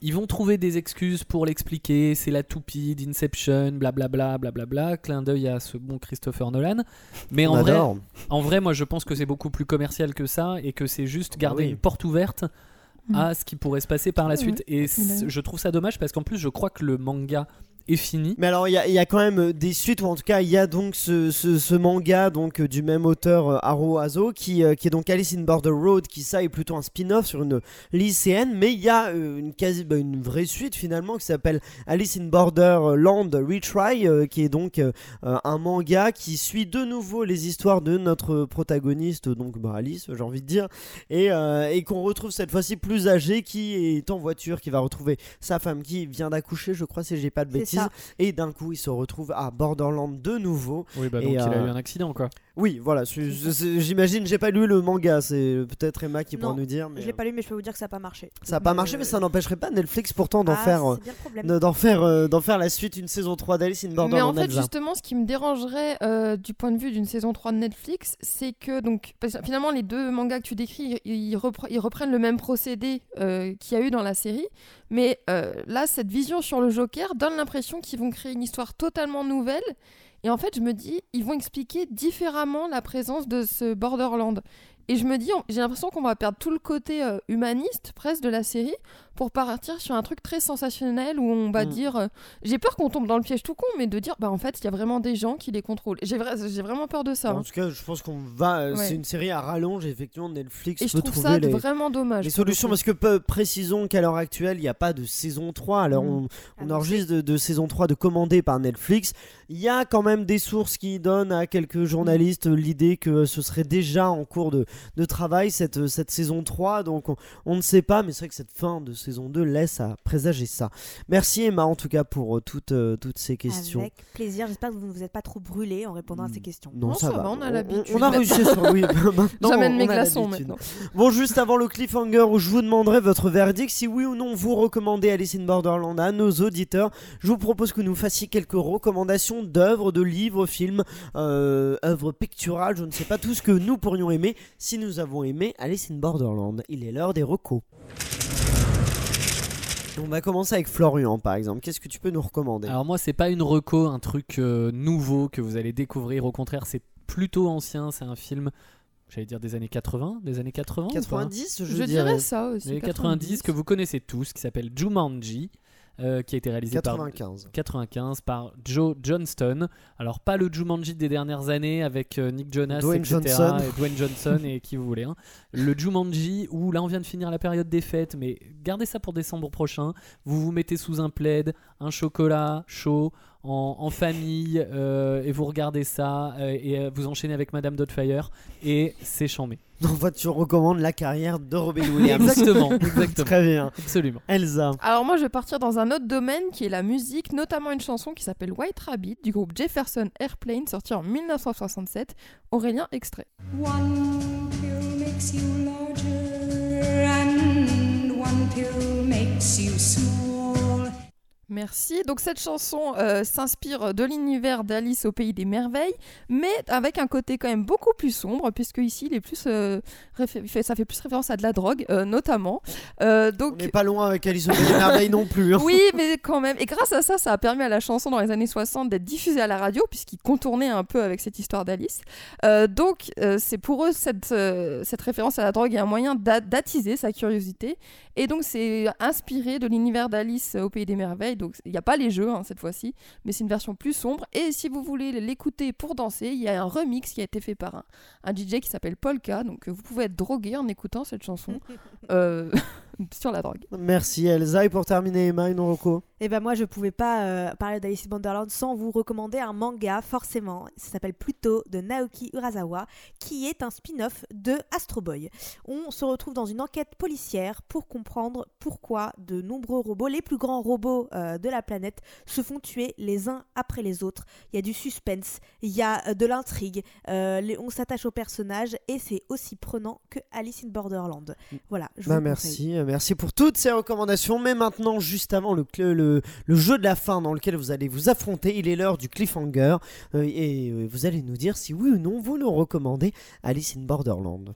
ils vont trouver des excuses pour l'expliquer, c'est la toupie d'Inception, blablabla, blablabla, clin d'œil à ce bon Christopher Nolan. Mais en vrai, en vrai, moi je pense que c'est beaucoup plus commercial que ça, et que c'est juste Bah garder oui. une porte ouverte. À ce qui pourrait se passer par la Ouais, suite. Et c- Ouais. je trouve ça dommage, parce qu'en plus, je crois que le manga est fini. Mais alors, il y, a- il y a quand même euh, des suites, ou en tout cas, il y a donc ce, ce- ce manga donc, euh, du même auteur, euh, Haro Azo, qui, euh, qui est donc Alice in Border Road, qui ça est plutôt un spin-off sur une lycéenne, mais il y a une, quasi, bah, une vraie suite finalement qui s'appelle Alice in Borderland Retry, euh, qui est donc un manga qui suit de nouveau les histoires de notre protagoniste, donc bah, Alice, j'ai envie de dire, et, euh, et qu'on retrouve cette fois-ci plus âgée, qui est en voiture, qui va retrouver sa femme qui vient d'accoucher, je crois, si j'ai pas de C'est bêtises. Et d'un coup, il se retrouve à Borderland de nouveau. Oui, bah Et, donc il a euh, eu un accident, quoi. Oui, voilà. J'imagine, j'ai pas lu le manga. C'est peut-être Emma qui pourra nous dire. Mais Je l'ai pas lu, mais je peux vous dire que ça n'a pas marché. Ça n'a pas marché, euh, mais ça n'empêcherait pas Netflix pourtant d'en ah, faire, euh, d'en faire, euh, d'en faire la suite, une saison 3 d'Alice in Mais Borderland. en fait, Elsa. justement, ce qui me dérangerait euh, du point de vue d'une saison 3 de Netflix, c'est que donc, parce que finalement, les deux mangas que tu décris, ils, ils repre- ils reprennent le même procédé euh, qu'il y a eu dans la série. Mais euh, là, cette vision sur le Joker donne l'impression qu'ils vont créer une histoire totalement nouvelle. Et en fait, je me dis, ils vont expliquer différemment la présence de ce Borderland. Et je me dis, on- j'ai l'impression qu'on va perdre tout le côté euh, humaniste, presque, de la série, pour partir sur un truc très sensationnel où on va Mm. dire. euh, j'ai peur qu'on tombe dans le piège tout con, mais de dire, bah en fait, il y a vraiment des gens qui les contrôlent. J'ai vra- j'ai vraiment peur de ça. En hein. tout cas, je pense qu'on va. euh, Ouais. C'est une série à rallonge. Effectivement, Netflix Et je peut trouve trouver ça les, vraiment dommage. les solutions. Parce que peu- précisons qu'à l'heure actuelle, il n'y a pas de saison 3. Alors, Mm. on, on Annoncé. enregistre de, de saison 3 de commandé par Netflix. Il y a quand même des sources qui donnent à quelques journalistes l'idée que ce serait déjà en cours de, de travail cette, cette saison 3. Donc on, on ne sait pas, mais c'est vrai que cette fin de saison 2 laisse à présager ça. Merci Emma en tout cas pour euh, toutes, euh, toutes ces questions. Avec plaisir. J'espère que vous ne vous êtes pas trop brulé en répondant à ces Mm. questions. Non, Non, ça, ça va. va, on a l'habitude On, a réussi sur oui. maintenant, J'amène mes glaçons maintenant. Bon, juste avant le cliffhanger où je vous demanderai votre verdict, si oui ou non vous recommandez Alice in Borderland à nos auditeurs, je vous propose que nous fassions quelques recommandations d'œuvres, de livres, films, euh, œuvres picturales, je ne sais pas tout ce que nous pourrions aimer si nous avons aimé Alice in Borderland. Il est l'heure des recos. On va commencer avec Florian par exemple. Qu'est-ce que tu peux nous recommander? Alors moi, c'est pas une reco, un truc euh, nouveau que vous allez découvrir. Au contraire, c'est plutôt ancien. C'est un film, j'allais dire des années 80, des années 80. ou pas? 90 je, Je, dirais. dirais ça aussi. Les 90 que vous connaissez tous, qui s'appelle Jumanji, euh, qui a été réalisé par 95. 95 par Joe Johnston. Alors pas le Jumanji des dernières années avec euh, Nick Jonas, Dwayne etc. Johnson. Et Dwayne Johnson et qui vous voulez. hein. Le Jumanji où là on vient de finir la période des fêtes, mais gardez ça pour décembre prochain. Vous vous mettez sous un plaid, un chocolat chaud. En, en famille euh, et vous regardez ça euh, et euh, vous enchaînez avec Madame Dotfire et c'est chambé. En fait, tu recommandes la carrière de Robin Williams. Exactement, exactement, Très bien. absolument. Elsa. Alors moi je vais partir dans un autre domaine qui est la musique, notamment une chanson qui s'appelle White Rabbit du groupe Jefferson Airplane sorti en 1967. Aurélien extrait. One pill makes you larger, and one pill makes you small. Merci. Donc cette chanson euh, s'inspire de l'univers d'Alice au pays des merveilles, mais avec un côté quand même beaucoup plus sombre, puisque ici il est plus, euh, ça fait plus référence à de la drogue, euh, notamment. Euh, On donc n'est pas loin avec Alice au Pays des Merveilles non plus. hein. oui, mais quand même. Et grâce à ça, ça a permis à la chanson dans les années 60 d'être diffusée à la radio, puisqu'il contournait un peu avec cette histoire d'Alice. Donc, c'est pour eux, cette, cette référence à la drogue est un moyen d'a- d'attiser sa curiosité. Et donc, c'est inspiré de l'univers d'Alice au Pays des Merveilles. Donc, il n'y a pas les jeux hein, cette fois-ci, mais c'est une version plus sombre. Et si vous voulez l'écouter pour danser, il y a un remix qui a été fait par un, un DJ qui s'appelle Polka. Donc, euh, vous pouvez être drogué en écoutant cette chanson. Euh, sur la drogue. Merci Elsa. Et pour terminer, Emma, une reco Et ben moi je pouvais pas euh, parler d'Alice in Wonderland sans vous recommander un manga forcément. Ça s'appelle Pluto de Naoki Urasawa qui est un spin-off de Astro Boy. On se retrouve dans une enquête policière pour comprendre pourquoi de nombreux robots, les plus grands robots euh, de la planète, se font tuer les uns après les autres. Il y a du suspense, il y a euh, de l'intrigue, euh, on s'attache aux personnages et c'est aussi prenant que Alice in Borderland. Voilà, je Bah vous merci, merci pour toutes ces recommandations. Mais maintenant, juste avant le, jeu de la fin dans lequel vous allez vous affronter, il est l'heure du cliffhanger. Euh, et euh, vous allez nous dire si oui ou non vous nous recommandez Alice in Borderland.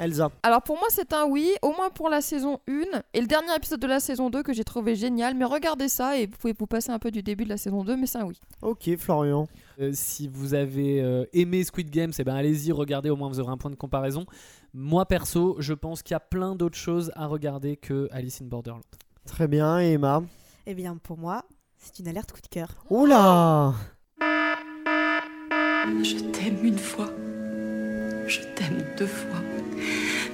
Elsa. Alors pour moi c'est un oui, au moins pour la saison 1 et le dernier épisode de la saison 2 que j'ai trouvé génial. Mais regardez ça et vous pouvez vous passer un peu du début de la saison 2, mais c'est un oui. Ok, Florian. Euh, si vous avez euh, aimé Squid Games, eh ben allez-y, regardez, au moins vous aurez un point de comparaison. Moi perso, je pense qu'il y a plein d'autres choses à regarder que Alice in Borderland. Très bien, et Emma. Eh bien pour moi, c'est une alerte coup de cœur. Oula Je t'aime une fois. Je t'aime deux fois.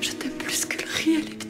Je t'aime plus que le riz et les.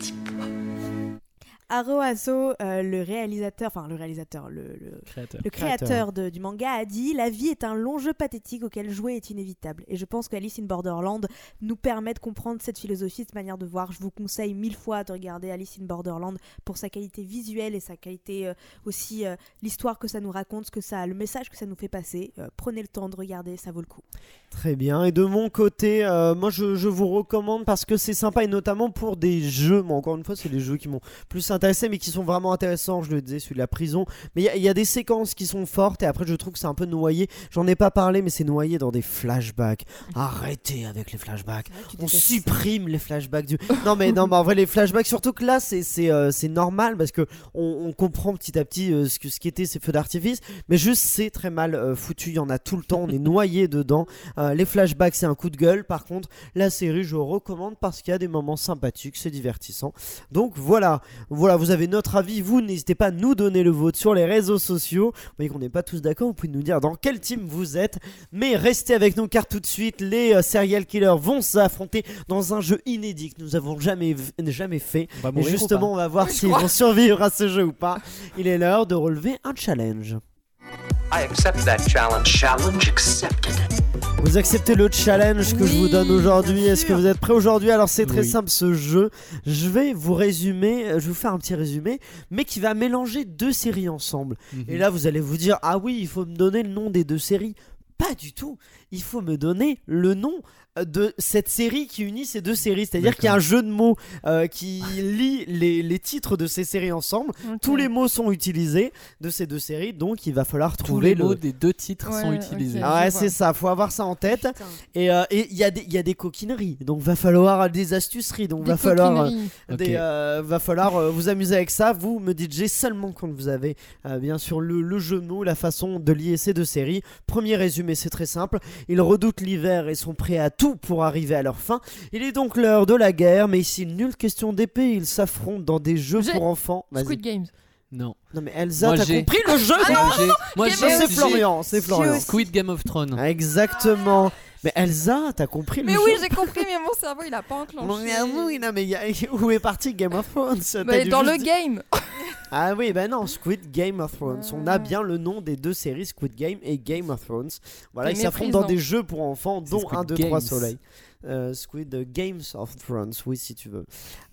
Haro Aso, euh, le réalisateur, enfin le réalisateur, le, le- Créateur. le créateur de- du manga a dit La vie est un long jeu pathétique auquel jouer est inévitable. Et je pense qu'Alice in Borderland nous permet de comprendre cette philosophie, cette manière de voir. Je vous conseille mille fois de regarder Alice in Borderland pour sa qualité visuelle et sa qualité euh, aussi, euh, l'histoire que ça nous raconte, ce que ça, le message que ça nous fait passer. Euh, prenez le temps de regarder, ça vaut le coup. Très bien. Et de mon côté, moi je, je vous recommande parce que c'est sympa et notamment pour des jeux. Moi, encore une fois, c'est les jeux qui m'ont plus intéressé mais qui sont vraiment intéressants. Je le disais, celui de la prison. Mais il y a- il y, a des séquences qui sont fortes et après, je trouve que c'est un peu noyé. J'en ai pas parlé, mais c'est noyé dans des flashbacks. Arrêtez avec les flashbacks. On supprime les flashbacks du. Non mais non, mais en vrai les flashbacks surtout que là c'est euh, normal parce que on, on comprend petit à petit euh, ce que ce qu'étaient ces feux d'artifice, mais juste c'est très mal euh, foutu. Il y en a tout le temps, on est noyé dedans. Euh, les flashbacks c'est un coup de gueule. Par contre la série je recommande parce qu'il y a des moments sympathiques, c'est divertissant. Donc voilà, voilà vous avez notre avis. Vous n'hésitez pas à nous donner le vôtre sur les réseaux sociaux. Vous voyez qu'on n'est pas tous d'accord. Vous pouvez nous dire dans quel team vous êtes. Mais restez avec nous car tout de suite, les euh, serial killers vont s'affronter dans un jeu inédit que nous avons jamais, jamais fait. On va Et justement, on va voir s'ils vont survivre à ce jeu ou pas. Il est l'heure de relever un challenge. I accept that challenge. Challenge accepted. Vous acceptez le challenge que je vous donne aujourd'hui? Est-ce que vous êtes prêts aujourd'hui? Alors c'est très Oui. simple ce jeu. Je vais vous résumer, euh, je vais vous faire un petit résumé, mais qui va mélanger deux séries ensemble. Mhm. Et là, vous allez vous dire, ah oui, il faut me donner le nom des deux séries. Pas du tout. Il faut me donner le nom de cette série qui unit ces deux séries. C'est-à-dire qu'il y a un jeu de mots euh, qui lie les, les titres de ces séries ensemble. Tous les mots sont utilisés de ces deux séries, donc il va falloir tous trouver les le. mots des deux titres Ouais, sont utilisés. Ah ouais, c'est ça, faut avoir ça en tête. Putain. Et euh, et il y, a des- il y a des coquineries, donc va falloir des astuceries, donc Des va falloir. euh, des, euh, va falloir euh, vous amuser avec ça. Vous me dites j'ai seulement quand vous avez euh, bien sûr le, le jeu de mots, la façon de lier ces deux séries. Premier résumé, c'est très simple. Ils redoutent l'hiver et sont prêts à tout pour arriver à leur fin. Il est donc l'heure de la guerre, mais ici nulle question d'épée. Ils s'affrontent dans des jeux pour enfants. Squid Games. Non. Non mais Elsa, t'as compris le jeu? Moi, j'ai- moi, Game j'ai- Ça, C'est of- Florian, c'est Florian. Squid Game of Thrones. Exactement. Mais Elsa, t'as compris le Mais jeu? oui, j'ai compris, mais mon cerveau il a pas Non, enclenché. mais, ah non, mais il y a- où est parti Game of Thrones? Mais dû dans le game. Ah oui, bah non, Squid Game of Thrones. On a Ah. bien le nom des deux séries, Squid Game et Game of Thrones. Voilà, ils s'affrontent dans des jeux pour enfants, dont Squid 1, 2, 3 Games. soleil. Euh, Squid Games of Thrones, oui, si tu veux.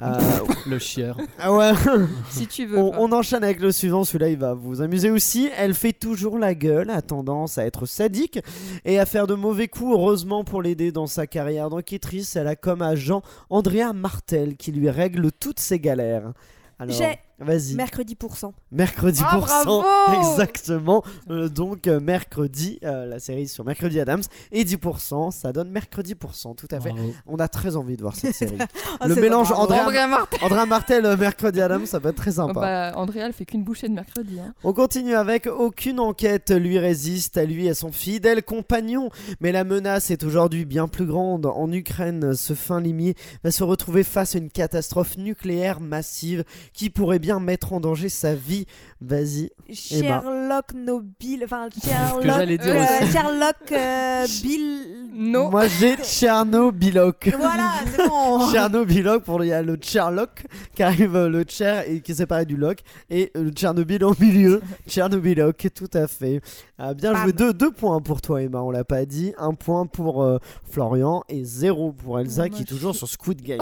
Euh, Le chieur. ah ouais, si tu veux. on, on enchaîne avec le suivant, celui-là il va vous amuser aussi. Elle fait toujours la gueule, a tendance à être sadique et à faire de mauvais coups. Heureusement pour l'aider dans sa carrière d'enquêtrice, elle a comme agent Andrea Martel qui lui règle toutes ses galères. Alors, J'ai vas-y. mercredi pour cent. Mercredi Ah, pour cent, exactement. Euh, donc euh, mercredi, euh, la série sur Mercredi Adams et 10%, ça donne mercredi pour cent, tout à fait. Bravo. On a très envie de voir cette série. Ah, le mélange Andrea Martin. Andrea Martel, euh, Mercredi Adams, ça peut être très sympa. Bah, Andrea, elle fait qu'une bouchée de mercredi. Hein. On continue avec aucune enquête lui résiste à lui et à son fidèle compagnon. Mais la menace est aujourd'hui bien plus grande. En Ukraine, ce fin limier va se retrouver face à une catastrophe nucléaire massive qui pourrait bien mettre en danger sa vie. Vas-y. Emma. Sherlock Nobile, enfin Sherlock, dire euh, aussi. Sherlock euh, Bill. Moi j'ai Tchernobyloc. Voilà, c'est bon. Tchernobyloc pour il y a le Sherlock qui arrive euh, le Tcher et qui est séparé du Loc et le Tchernobyl au milieu. Tchernobyloc, tout à fait. Ah, bien Bam. joué. Deux, deux points pour toi Emma, on l'a pas dit. Un point pour euh, Florian et zéro pour Elsa Ouais, qui est toujours je- sur Squid Game.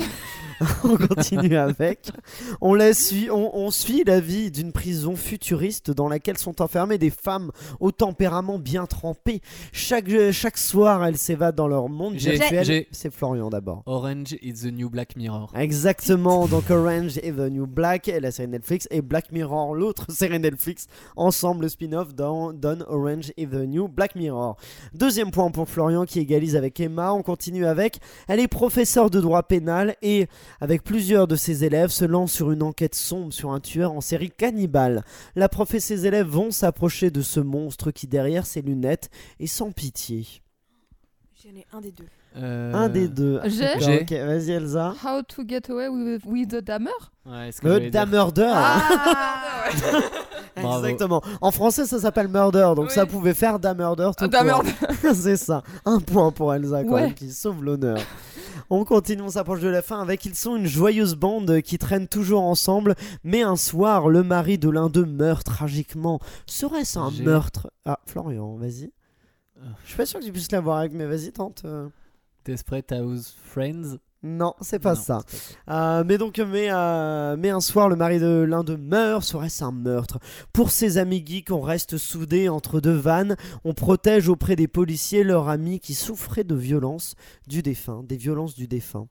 on continue avec. On, la suit, on, on suit la vie d'une prison futuriste dans laquelle sont enfermées des femmes au tempérament bien trempé. Chaque, chaque soir, elles s'évadent dans leur monde virtuel. C'est Florian d'abord. Orange is the new Black Mirror. Exactement, donc Orange is the New Black, la série Netflix, et Black Mirror, l'autre série Netflix. Ensemble, le spin-off dans- donne Orange is the New Black Mirror. Deuxième point pour Florian qui égalise avec Emma. On continue avec. Elle est professeure de droit pénal et, avec plusieurs de ses élèves, se lance sur une enquête sombre sur un tueur en série cannibale. La prof et ses élèves vont s'approcher de ce monstre qui, derrière ses lunettes, est sans pitié. J'en ai un des deux. Euh, Un des deux. J'ai D'accord, J'ai. ok, vas-y Elsa. How to get away with, with the Dammer? Ouais, ce que j'allais Le dire. Damurder. Ah. Exactement. En français, ça s'appelle Murder, donc Oui. ça pouvait faire Damurder tout court. C'est ça. Un point pour Elsa, quand Ouais. même, qui sauve l'honneur. On continue, on s'approche de la fin avec Ils sont une joyeuse bande qui traîne toujours ensemble, mais un soir, le mari de l'un d'eux meurt tragiquement. Serait-ce un meurtre? Ah, Florian, vas-y. Euh. Je suis pas sûr que tu puisses l'avoir avec, mais vas-y, tente. euh. Desperate House Friends? Non, c'est pas Non, ça. Euh, mais donc, mais, euh, mais un soir, le mari de l'un d'eux meurt, serait-ce un meurtre Pour ses amis geeks, on reste soudés entre deux vannes, on protège auprès des policiers leur ami qui souffrait de violences du défunt, des violences du défunt.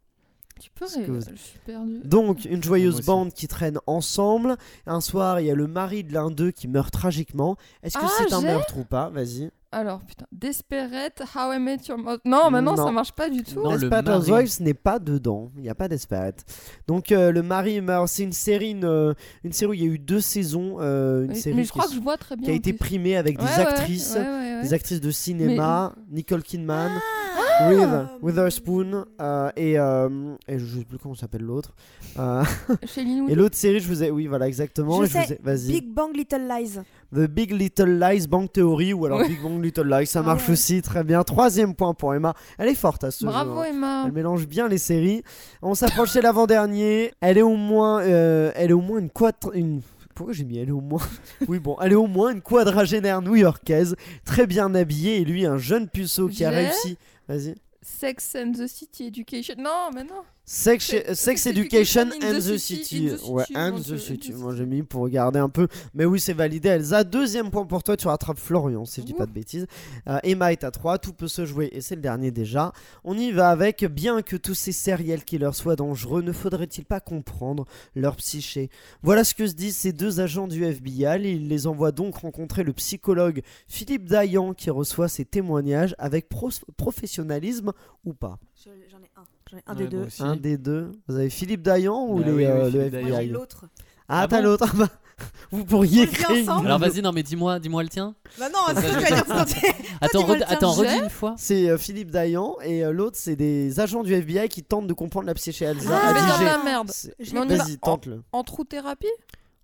Tu peux ré- vous- Je suis perdue. Donc, une joyeuse Moi aussi. bande qui traîne ensemble. Un soir, il y a le mari de l'un d'eux qui meurt tragiquement. Est-ce que Ah, c'est un meurtre ou pas? Vas-y. Alors, putain, Desperate, How I Met Your Mother. Non, maintenant Non. ça marche pas du tout. Non, le Desperate mari. Housewives n'est pas dedans. Il n'y a pas Desperate. Donc, euh, le mari meurt. C'est une série, une, euh, une série où il y a eu deux saisons. euh, une Mais, série mais je qui crois s- que je vois très bien. qui a été primée avec des Ouais, actrices, ouais, ouais, ouais. des actrices de cinéma, Nicole Kidman, Reeve Witherspoon euh, et, euh, et je sais plus comment s'appelle l'autre. Euh, et l'autre série, je vous ai, oui voilà exactement. Je je vous sais, ai-. Big Bang Little Lies. The Big Little Lies Bang Theory ou alors Ouais. Big Bang Little Lies, ça Ah marche ouais. aussi très bien. Troisième point pour Emma. Elle est forte à ce jeu. Bravo hein. Emma. Elle mélange bien les séries. On s'approche de l'avant-dernier. Elle est au moins, euh, elle est au moins une quadra... une pourquoi j'ai mis elle est au moins Oui bon, elle est au moins une quadragénaire new-yorkaise, très bien habillée et lui un jeune puceau qui a réussi. Vas-y. Sex and the City Education. Non, mais non. Sex, Education and the the City. City, in the Ouais, City, and the City. Moi j'ai mis pour regarder un peu. Mais oui, c'est validé. Elsa, deuxième point pour toi. Tu rattrapes Florian, si je dis pas de bêtises. Euh, Emma est à 3. Tout peut se jouer et c'est le dernier déjà. On y va avec. Bien que tous ces serial killers soient dangereux, ne faudrait-il pas comprendre leur psyché? Voilà ce que se disent ces deux agents du FBI. Ils les envoient donc rencontrer le psychologue Philippe Dayan qui reçoit ses témoignages avec professionnalisme ou pas. Je- J'en ai un. Un des deux. Un des deux. Vous avez Philippe Dayan ou Bah les, oui, oui, euh, le FBI j'ai l'autre. Ah, Ah t'as l'autre? Ah bah, vous pourriez créer. Alors vas-y, non mais dis-moi, dis-moi le tien. Bah non, c'est ça que je je vais dire. Attends, attends, redis une fois. C'est euh, Philippe Dayan et euh, l'autre c'est des agents du FBI qui tentent de comprendre la psyché Elsa. Ah, mais dans la merde. Vas-y, en, tente-le. en trou thérapie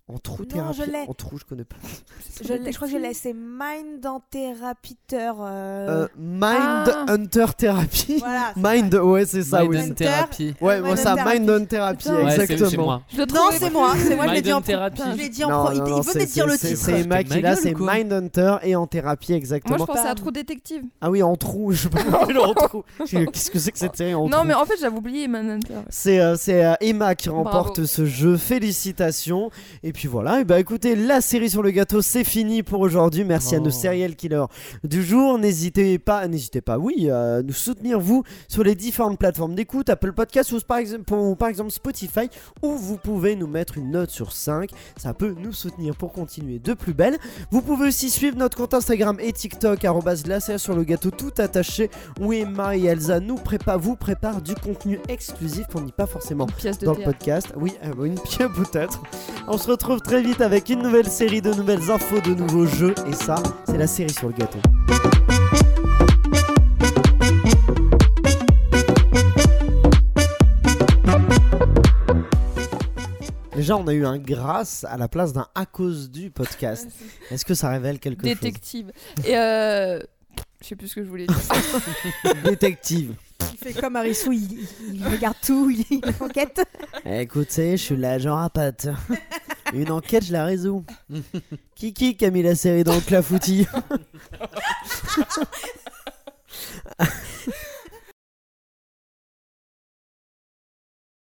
En trou Non, thérapie. je l'ai. En trou, je connais pas. Je, crois que je l'ai. C'est Mind en Thérapiteur. Euh, Euh... Mind Ah. Hunter Therapy. Voilà. c'est Mind, ouais, c'est ça, Mind oui. and Hunter. Therapy. Ouais, Mind moi ça. Mind on Therapy, Putain. Ouais, c'est- exactement. c'est moi. Je Non, c'est moi. C'est moi, je l'ai Mind dit en Therapy. Je l'ai dit en pro. Il, c'est- de dire le titre. C'est Emma Ma qui l'a, gueule c'est Mind Hunter et en thérapie, Moi exactement. je pensais à. Trou Détective. Ah oui, en trou, je sais pas en trou. J'ai- Qu'est-ce que c'est que cette série en Non, mais en fait j'avais oublié Manhunter. C'est euh, c'est, euh, Emma qui remporte ce jeu. Félicitations. Et puis voilà. Et bah écoutez, la série sur le gâteau, c'est fini pour aujourd'hui. Merci à Oh. nos serial killers du jour. N'hésitez pas, n'hésitez pas, oui, à nous soutenir vous sur les différentes plateformes d'écoute, Apple Podcasts ou par exemple, ou par exemple Spotify, où vous pouvez nous mettre une note sur 5. Ça peut nous soutenir pour continuer de plus belle. Vous pouvez aussi suivre notre compte Instagram et TikTok la série sur le gâteau tout attaché où Emma et Elsa nous préparent, vous préparent du contenu exclusif qu'on n'y pas forcément dans le podcast. Oui, euh, une pièce peut-être. On se retrouve très vite avec une nouvelle série de nouvelles infos, de nouveaux jeux. Et ça, c'est la série sur le gâteau. Déjà, on a eu un grâce à la place d'un à cause du podcast. Est-ce que ça révèle quelque chose? Détective. Et euh, Je sais plus ce que je voulais dire. Détective. Il fait comme Arissou, il, il- regarde tout, il, il enquête. Écoutez, je suis l'agent à pattes. Une enquête, je la résous. Kiki qui a mis la série dans le clafoutis?